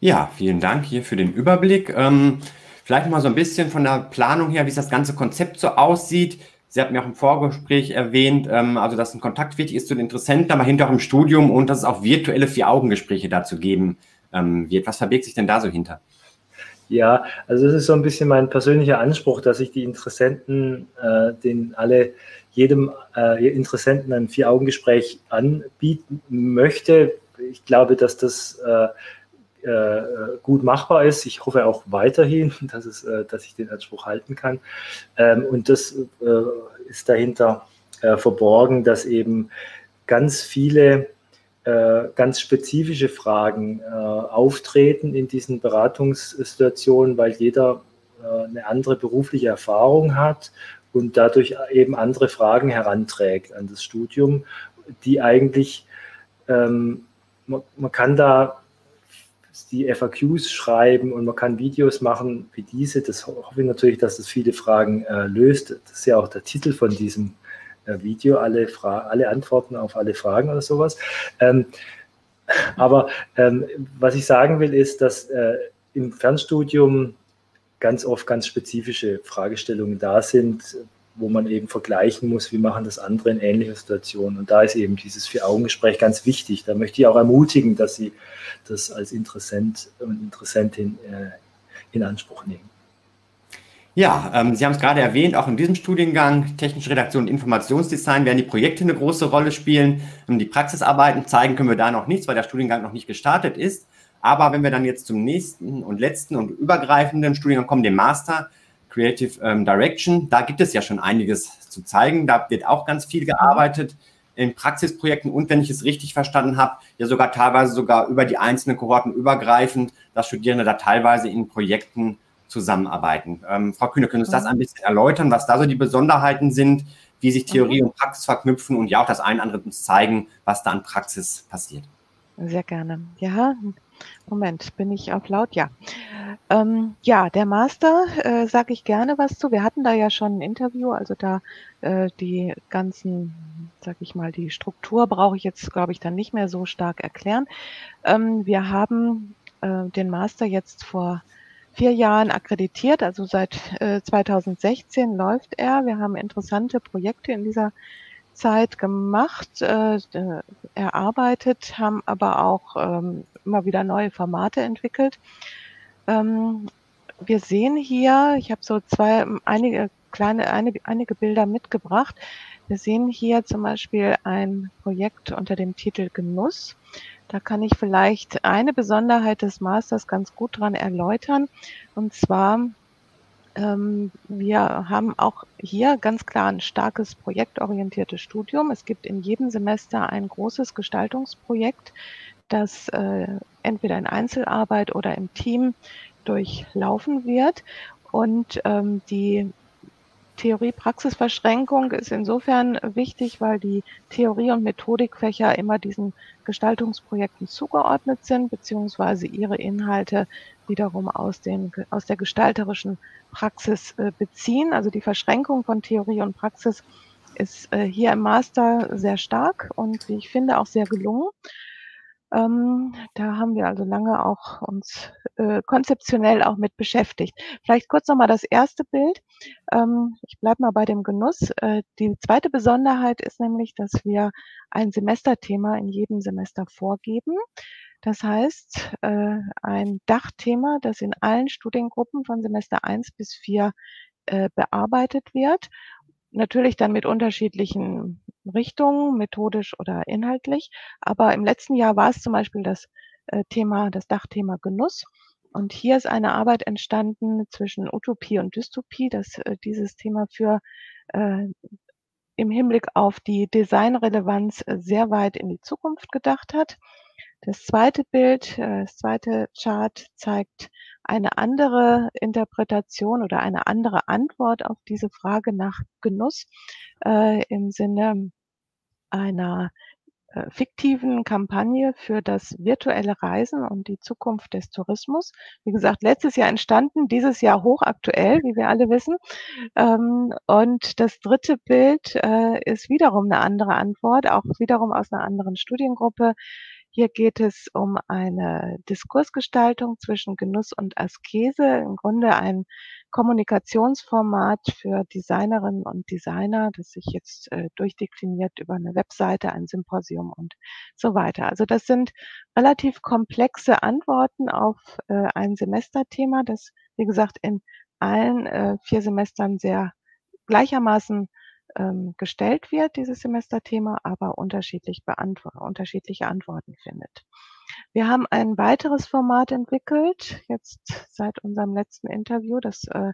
Ja, vielen Dank hier für den Überblick. Ähm, vielleicht mal so ein bisschen von der Planung her, wie das ganze Konzept so aussieht. Sie hatten mir auch im Vorgespräch erwähnt, ähm, also dass ein Kontakt wichtig ist zu den Interessenten, aber hinterher auch im Studium und dass es auch virtuelle Vier-Augen-Gespräche dazu geben ähm, wird. Was verbirgt sich denn da so hinter? Ja, also das ist so ein bisschen mein persönlicher Anspruch, dass ich die Interessenten, äh, den alle jedem äh, Interessenten ein Vier-Augen-Gespräch anbieten möchte. Ich glaube, dass das äh, äh, gut machbar ist. Ich hoffe auch weiterhin, dass, es, äh, dass ich den Anspruch halten kann. Ähm, und das äh, ist dahinter verborgen, dass eben ganz viele äh, ganz spezifische Fragen äh, auftreten in diesen Beratungssituationen, weil jeder eine andere berufliche Erfahrung hat und dadurch eben andere Fragen heranträgt an das Studium, die eigentlich, ähm, man, man, kann da die FAQs schreiben und man kann Videos machen wie diese. Das hoffe ich natürlich, dass das viele Fragen äh, löst. Das ist ja auch der Titel von diesem äh, Video, alle, Fra alle Antworten auf alle Fragen oder sowas. Ähm, aber ähm, was ich sagen will, ist, dass äh, im Fernstudium ganz oft ganz spezifische Fragestellungen da sind, wo man eben vergleichen muss, wie machen das andere in ähnlichen Situationen. Und da ist eben dieses Vier-Augen-Gespräch ganz wichtig. Da möchte ich auch ermutigen, dass Sie das als Interessent und Interessentin äh, in Anspruch nehmen. Ja, ähm, Sie haben es gerade erwähnt, auch in diesem Studiengang Technische Redaktion und Informationsdesign werden die Projekte eine große Rolle spielen. Und die Praxisarbeiten zeigen können wir da noch nichts, weil der Studiengang noch nicht gestartet ist. Aber wenn wir dann jetzt zum nächsten und letzten und übergreifenden Studiengang kommen, dem Master, Creative ähm, Direction. Da gibt es ja schon einiges zu zeigen. Da wird auch ganz viel gearbeitet in Praxisprojekten und wenn ich es richtig verstanden habe, ja sogar teilweise sogar über die einzelnen Kohorten übergreifend, dass Studierende da teilweise in Projekten zusammenarbeiten. Ähm, Frau Kühne, können Sie uns das mhm. ein bisschen erläutern, was da so die Besonderheiten sind, wie sich Theorie mhm. und Praxis verknüpfen und ja auch das eine andere uns zeigen, was da an Praxis passiert? Sehr gerne. Ja, Moment, bin ich auf laut? Ja. Ähm, ja, der Master äh, sage ich gerne was zu. Wir hatten da ja schon ein Interview, also da äh, die ganzen, sag ich mal, die Struktur brauche ich jetzt, glaube ich, dann nicht mehr so stark erklären. Ähm, wir haben äh, den Master jetzt vor vier Jahren akkreditiert, also seit äh, 2016 läuft er. Wir haben interessante Projekte in dieser Zeit gemacht, äh, erarbeitet, haben aber auch ähm, immer wieder neue Formate entwickelt. Ähm, wir sehen hier, ich habe so zwei, einige kleine, einige, einige Bilder mitgebracht. Wir sehen hier zum Beispiel ein Projekt unter dem Titel Genuss. Da kann ich vielleicht eine Besonderheit des Masters ganz gut dran erläutern. Und zwar ähm, wir haben auch hier ganz klar ein starkes projektorientiertes Studium. Es gibt in jedem Semester ein großes Gestaltungsprojekt, das äh, entweder in Einzelarbeit oder im Team durchlaufen wird. Und ähm, die Theorie-Praxis-Verschränkung ist insofern wichtig, weil die Theorie- und Methodikfächer immer diesen Gestaltungsprojekten zugeordnet sind, beziehungsweise ihre Inhalte wiederum aus, den, aus der gestalterischen Praxis äh, beziehen. Also die Verschränkung von Theorie und Praxis ist äh, hier im Master sehr stark und wie ich finde auch sehr gelungen. Ähm, da haben wir also lange auch uns äh, konzeptionell auch mit beschäftigt. Vielleicht kurz nochmal das erste Bild. Ähm, ich bleibe mal bei dem Genuss. Äh, die zweite Besonderheit ist nämlich, dass wir ein Semesterthema in jedem Semester vorgeben. Das heißt, äh, ein Dachthema, das in allen Studiengruppen von Semester 1 bis 4 äh, bearbeitet wird. Natürlich dann mit unterschiedlichen Richtungen, methodisch oder inhaltlich. Aber im letzten Jahr war es zum Beispiel das äh, Thema, das Dachthema Genuss. Und hier ist eine Arbeit entstanden zwischen Utopie und Dystopie, das äh, dieses Thema für äh, im Hinblick auf die Designrelevanz äh, sehr weit in die Zukunft gedacht hat. Das zweite Bild, das zweite Chart zeigt eine andere Interpretation oder eine andere Antwort auf diese Frage nach Genuss äh, im Sinne einer äh, fiktiven Kampagne für das virtuelle Reisen und die Zukunft des Tourismus. Wie gesagt, letztes Jahr entstanden, dieses Jahr hochaktuell, wie wir alle wissen. Ähm, und das dritte Bild äh, ist wiederum eine andere Antwort, auch wiederum aus einer anderen Studiengruppe. Hier geht es um eine Diskursgestaltung zwischen Genuss und Askese, im Grunde ein Kommunikationsformat für Designerinnen und Designer, das sich jetzt äh, durchdekliniert über eine Webseite, ein Symposium und so weiter. Also das sind relativ komplexe Antworten auf äh, ein Semesterthema, das, wie gesagt, in allen äh, vier Semestern sehr gleichermaßen ähm, gestellt wird, dieses Semesterthema, aber unterschiedlich beantwortet, unterschiedliche Antworten findet. Wir haben ein weiteres Format entwickelt, jetzt seit unserem letzten Interview. Das äh,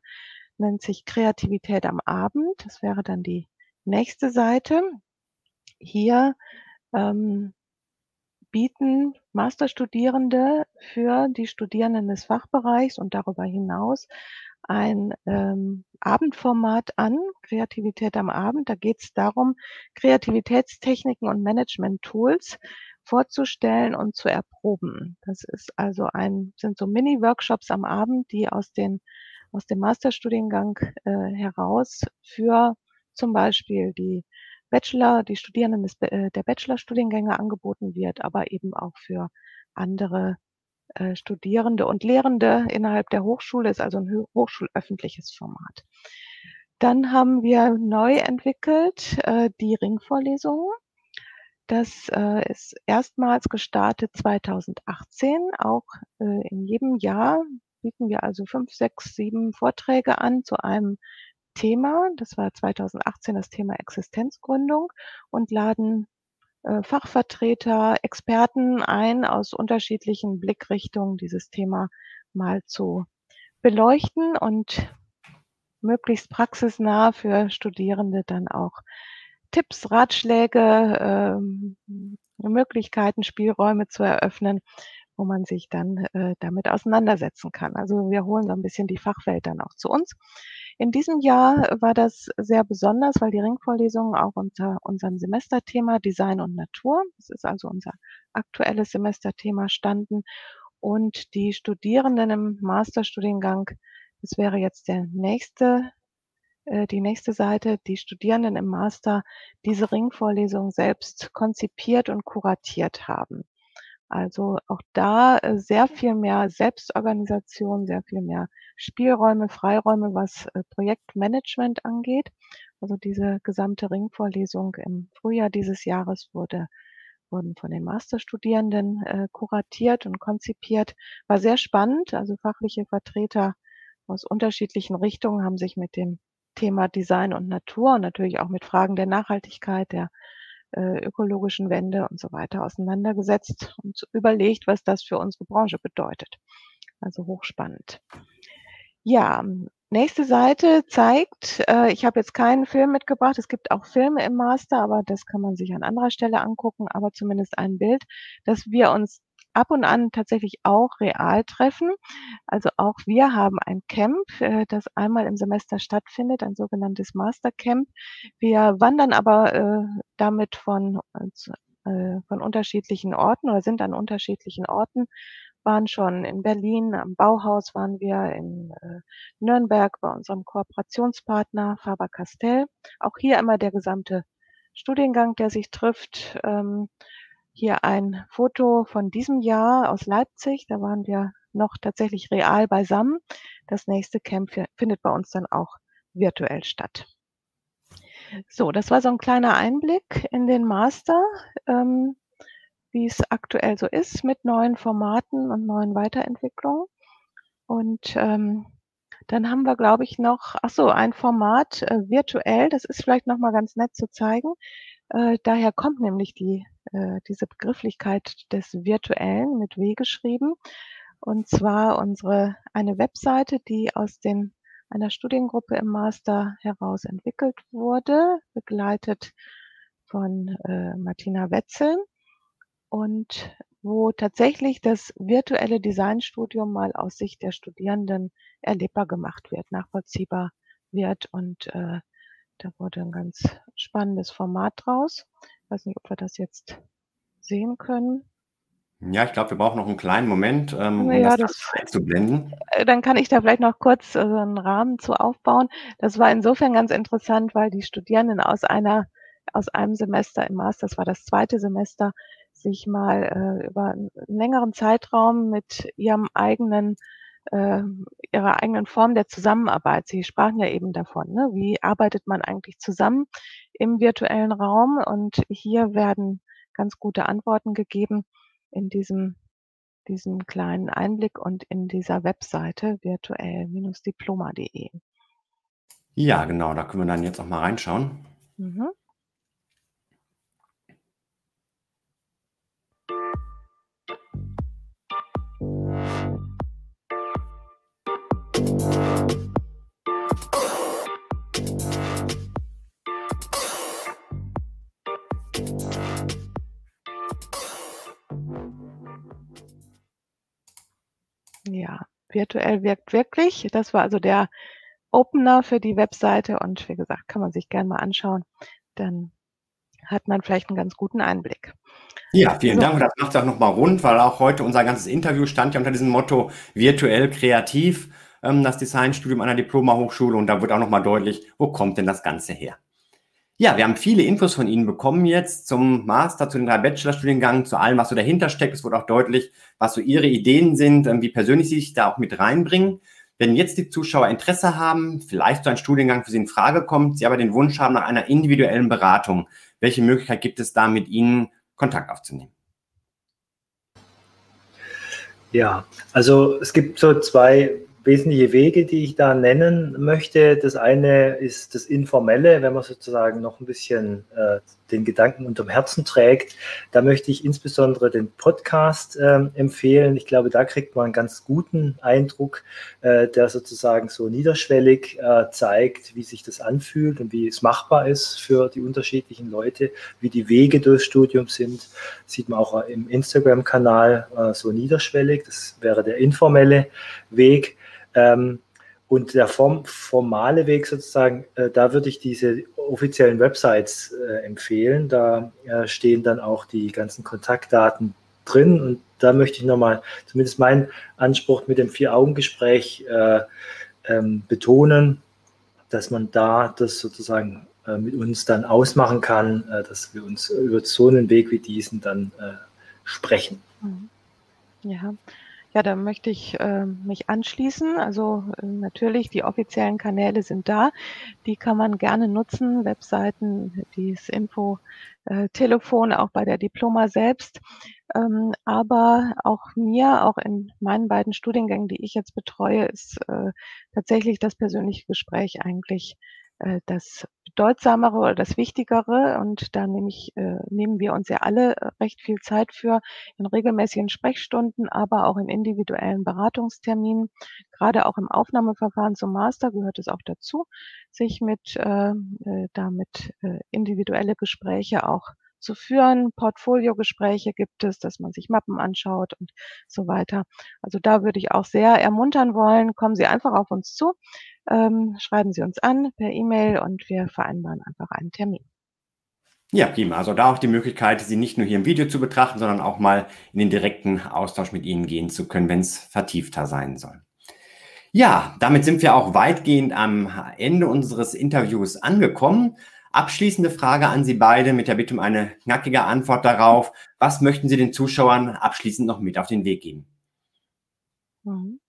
nennt sich Kreativität am Abend. Das wäre dann die nächste Seite. Hier ähm, bieten Masterstudierende für die Studierenden des Fachbereichs und darüber hinaus ein ähm, Abendformat an, Kreativität am Abend. Da geht es darum, Kreativitätstechniken und Management-Tools vorzustellen und zu erproben. Das ist also ein, sind so Mini-Workshops am Abend, die aus den aus dem Masterstudiengang äh, heraus für zum Beispiel die Bachelor, die Studierenden des, äh, der Bachelorstudiengänge angeboten wird, aber eben auch für andere äh, Studierende und Lehrende innerhalb der Hochschule, ist also ein hochschulöffentliches Format. Dann haben wir neu entwickelt äh, die Ringvorlesungen. Das äh, ist erstmals gestartet 2018. Auch äh, in jedem Jahr bieten wir also fünf, sechs, sieben Vorträge an zu einem Thema. Das war 2018 das Thema Existenzgründung und laden Fachvertreter, Experten ein, aus unterschiedlichen Blickrichtungen dieses Thema mal zu beleuchten und möglichst praxisnah für Studierende dann auch Tipps, Ratschläge, ähm, Möglichkeiten, Spielräume zu eröffnen, wo man sich dann äh, damit auseinandersetzen kann. Also wir holen so ein bisschen die Fachwelt dann auch zu uns. In diesem Jahr war das sehr besonders, weil die Ringvorlesungen auch unter unserem Semesterthema Design und Natur, das ist also unser aktuelles Semesterthema, standen und die Studierenden im Masterstudiengang, das wäre jetzt der nächste äh, die nächste Seite, die Studierenden im Master diese Ringvorlesung selbst konzipiert und kuratiert haben. Also auch da äh, sehr viel mehr Selbstorganisation, sehr viel mehr Spielräume, Freiräume, was äh, Projektmanagement angeht. Also diese gesamte Ringvorlesung im Frühjahr dieses Jahres wurde wurden von den Masterstudierenden äh, kuratiert und konzipiert. War sehr spannend. Also fachliche Vertreter aus unterschiedlichen Richtungen haben sich mit dem Thema Design und Natur und natürlich auch mit Fragen der Nachhaltigkeit, der äh, ökologischen Wende und so weiter auseinandergesetzt und überlegt, was das für unsere Branche bedeutet. Also hochspannend. Ja, nächste Seite zeigt, äh, ich habe jetzt keinen Film mitgebracht, es gibt auch Filme im Master, aber das kann man sich an anderer Stelle angucken, aber zumindest ein Bild, dass wir uns ab und an tatsächlich auch real treffen. Also auch wir haben ein Camp, äh, das einmal im Semester stattfindet, ein sogenanntes Mastercamp. Wir wandern aber äh, damit von, äh, von unterschiedlichen Orten oder sind an unterschiedlichen Orten waren schon in Berlin, am Bauhaus waren wir, in äh, Nürnberg bei unserem Kooperationspartner Faber-Castell. Auch hier immer der gesamte Studiengang, der sich trifft. Ähm, hier ein Foto von diesem Jahr aus Leipzig. Da waren wir noch tatsächlich real beisammen. Das nächste Camp findet bei uns dann auch virtuell statt. So, das war so ein kleiner Einblick in den Master, ähm, wie es aktuell so ist mit neuen Formaten und neuen Weiterentwicklungen. Und ähm, dann haben wir, glaube ich, noch, ach so, ein Format äh, virtuell. Das ist vielleicht noch mal ganz nett zu zeigen. Äh, daher kommt nämlich die, äh, diese Begrifflichkeit des Virtuellen mit W geschrieben. Und zwar unsere, eine Webseite, die aus den, einer Studiengruppe im Master heraus entwickelt wurde, begleitet von äh, Martina Wetzel und wo tatsächlich das virtuelle Designstudium mal aus Sicht der Studierenden erlebbar gemacht wird, nachvollziehbar wird und äh, da wurde ein ganz spannendes Format draus. Ich weiß nicht, ob wir das jetzt sehen können. Ja, ich glaube, wir brauchen noch einen kleinen Moment, ähm, um ja, das, das einzublenden. Äh, dann kann ich da vielleicht noch kurz äh, einen Rahmen zu aufbauen. Das war insofern ganz interessant, weil die Studierenden aus einer aus einem Semester im Master, das war das zweite Semester, sich mal äh, über einen längeren Zeitraum mit ihrem eigenen äh, ihrer eigenen Form der Zusammenarbeit. Sie sprachen ja eben davon, ne? wie arbeitet man eigentlich zusammen im virtuellen Raum? Und hier werden ganz gute Antworten gegeben in diesem, diesem kleinen Einblick und in dieser Webseite virtuell-diploma.de. Ja, genau, da können wir dann jetzt auch mal reinschauen. Mhm. Ja, virtuell wirkt wirklich. Das war also der Opener für die Webseite und wie gesagt, kann man sich gerne mal anschauen. Dann hat man vielleicht einen ganz guten Einblick. Ja, vielen so. Dank. Das macht es auch nochmal rund, weil auch heute unser ganzes Interview stand ja unter diesem Motto virtuell kreativ, ähm, das Designstudium einer Diplomahochschule und da wird auch nochmal deutlich, wo kommt denn das Ganze her? Ja, wir haben viele Infos von Ihnen bekommen jetzt zum Master, zu den drei Bachelorstudiengängen, zu allem, was so dahinter steckt. Es wurde auch deutlich, was so Ihre Ideen sind, ähm, wie persönlich Sie sich da auch mit reinbringen. Wenn jetzt die Zuschauer Interesse haben, vielleicht so ein Studiengang für Sie in Frage kommt, Sie aber den Wunsch haben nach einer individuellen Beratung, welche Möglichkeit gibt es da, mit Ihnen Kontakt aufzunehmen? Ja, also es gibt so zwei wesentliche Wege, die ich da nennen möchte. Das eine ist das Informelle, wenn man sozusagen noch ein bisschen äh, den Gedanken unterm Herzen trägt. Da möchte ich insbesondere den Podcast äh, empfehlen. Ich glaube, da kriegt man einen ganz guten Eindruck, äh, der sozusagen so niederschwellig äh, zeigt, wie sich das anfühlt und wie es machbar ist für die unterschiedlichen Leute, wie die Wege durchs Studium sind. Sieht man auch im Instagram-Kanal äh, so niederschwellig. Das wäre der informelle Weg. Ähm, und der form formale Weg sozusagen, äh, da würde ich diese offiziellen Websites äh, empfehlen. Da äh, stehen dann auch die ganzen Kontaktdaten drin. Und da möchte ich nochmal zumindest meinen Anspruch mit dem Vier-Augen-Gespräch äh, ähm, betonen, dass man da das sozusagen äh, mit uns dann ausmachen kann, äh, dass wir uns über so einen Weg wie diesen dann sprechen. Mhm. Ja, ja, da möchte ich äh, mich anschließen. Also äh, natürlich, die offiziellen Kanäle sind da. Die kann man gerne nutzen. Webseiten, dieses Info, äh, Telefon, auch bei der Diploma selbst. Ähm, aber auch mir, auch in meinen beiden Studiengängen, die ich jetzt betreue, ist äh, tatsächlich das persönliche Gespräch eigentlich äh, das Bedeutsamere oder das Wichtigere. Und da nehme ich, äh, nehmen wir uns ja alle äh, recht viel Zeit für in regelmäßigen Sprechstunden, aber auch in individuellen Beratungsterminen. Gerade auch im Aufnahmeverfahren zum Master gehört es auch dazu, sich mit äh, damit äh, individuelle Gespräche auch zu führen. Portfoliogespräche gibt es, dass man sich Mappen anschaut und so weiter. Also da würde ich auch sehr ermuntern wollen, kommen Sie einfach auf uns zu ähm, schreiben Sie uns an per E-Mail und wir vereinbaren einfach einen Termin. Ja, prima. Also da auch die Möglichkeit, Sie nicht nur hier im Video zu betrachten, sondern auch mal in den direkten Austausch mit Ihnen gehen zu können, wenn es vertiefter sein soll. Ja, damit sind wir auch weitgehend am Ende unseres Interviews angekommen. Abschließende Frage an Sie beide mit der Bitte um eine knackige Antwort darauf. Was möchten Sie den Zuschauern abschließend noch mit auf den Weg geben? Mhm.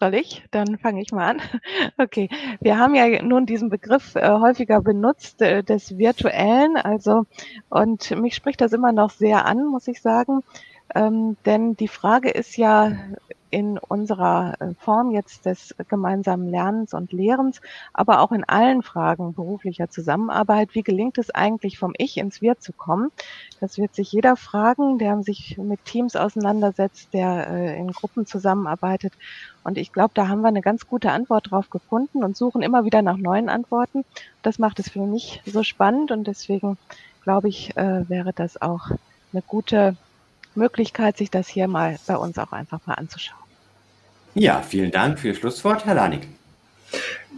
Soll ich? Dann fange ich mal an. Okay, wir haben ja nun diesen Begriff äh, häufiger benutzt äh, des Virtuellen, also und mich spricht das immer noch sehr an, muss ich sagen, ähm, denn die Frage ist ja, in unserer äh, Form jetzt des gemeinsamen Lernens und Lehrens, aber auch in allen Fragen beruflicher Zusammenarbeit. Wie gelingt es eigentlich, vom Ich ins Wir zu kommen? Das wird sich jeder fragen, der sich mit Teams auseinandersetzt, der äh, in Gruppen zusammenarbeitet. Und ich glaube, da haben wir eine ganz gute Antwort drauf gefunden und suchen immer wieder nach neuen Antworten. Das macht es für mich so spannend und deswegen glaube ich, äh, wäre das auch eine gute Möglichkeit, sich das hier mal bei uns auch einfach mal anzuschauen. Ja, vielen Dank für Ihr Schlusswort, Herr Lanik.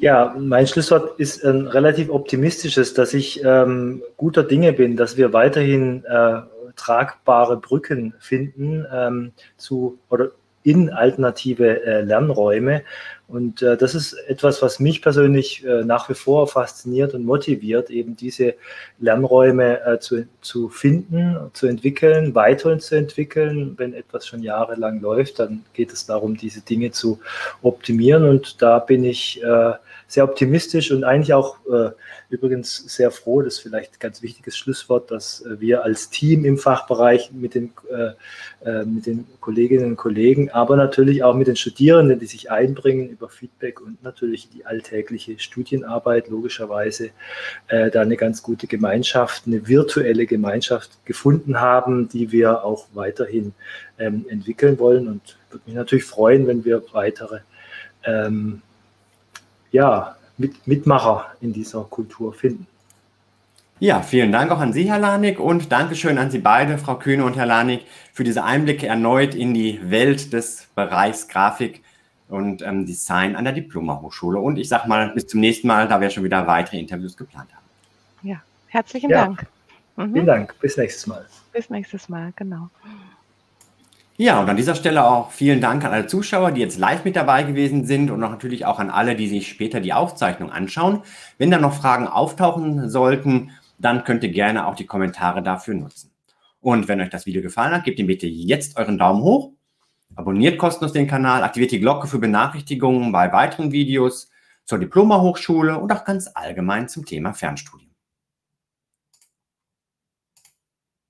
Ja, mein Schlusswort ist ein relativ optimistisches, dass ich ähm, guter Dinge bin, dass wir weiterhin äh, tragbare Brücken finden ähm, zu oder in alternative äh, Lernräume. Und äh, das ist etwas, was mich persönlich äh, nach wie vor fasziniert und motiviert, eben diese Lernräume äh, zu, zu finden, zu entwickeln, weiterhin zu entwickeln. Wenn etwas schon jahrelang läuft, dann geht es darum, diese Dinge zu optimieren. Und da bin ich äh, sehr optimistisch und eigentlich auch äh, übrigens sehr froh, das ist vielleicht ein ganz wichtiges Schlusswort, dass äh, wir als Team im Fachbereich mit den, äh, äh, mit den Kolleginnen und Kollegen, aber natürlich auch mit den Studierenden, die sich einbringen, über Feedback und natürlich die alltägliche Studienarbeit logischerweise äh, da eine ganz gute Gemeinschaft, eine virtuelle Gemeinschaft gefunden haben, die wir auch weiterhin ähm, entwickeln wollen. Und würde mich natürlich freuen, wenn wir weitere ähm, ja, mit, Mitmacher in dieser Kultur finden. Ja, vielen Dank auch an Sie, Herr Lanik, und Dankeschön an Sie beide, Frau Kühne und Herr Lanik, für diese Einblicke erneut in die Welt des Bereichs Grafik und ähm, Design an der Diplomahochschule. Und ich sage mal, bis zum nächsten Mal, da wir schon wieder weitere Interviews geplant haben. Ja, herzlichen ja. Dank. Mhm. Vielen Dank. Bis nächstes Mal. Bis nächstes Mal, genau. Ja, und an dieser Stelle auch vielen Dank an alle Zuschauer, die jetzt live mit dabei gewesen sind und natürlich auch an alle, die sich später die Aufzeichnung anschauen. Wenn da noch Fragen auftauchen sollten, dann könnt ihr gerne auch die Kommentare dafür nutzen. Und wenn euch das Video gefallen hat, gebt ihm bitte jetzt euren Daumen hoch, abonniert kostenlos den Kanal, aktiviert die Glocke für Benachrichtigungen bei weiteren Videos zur Diploma-Hochschule und auch ganz allgemein zum Thema Fernstudium.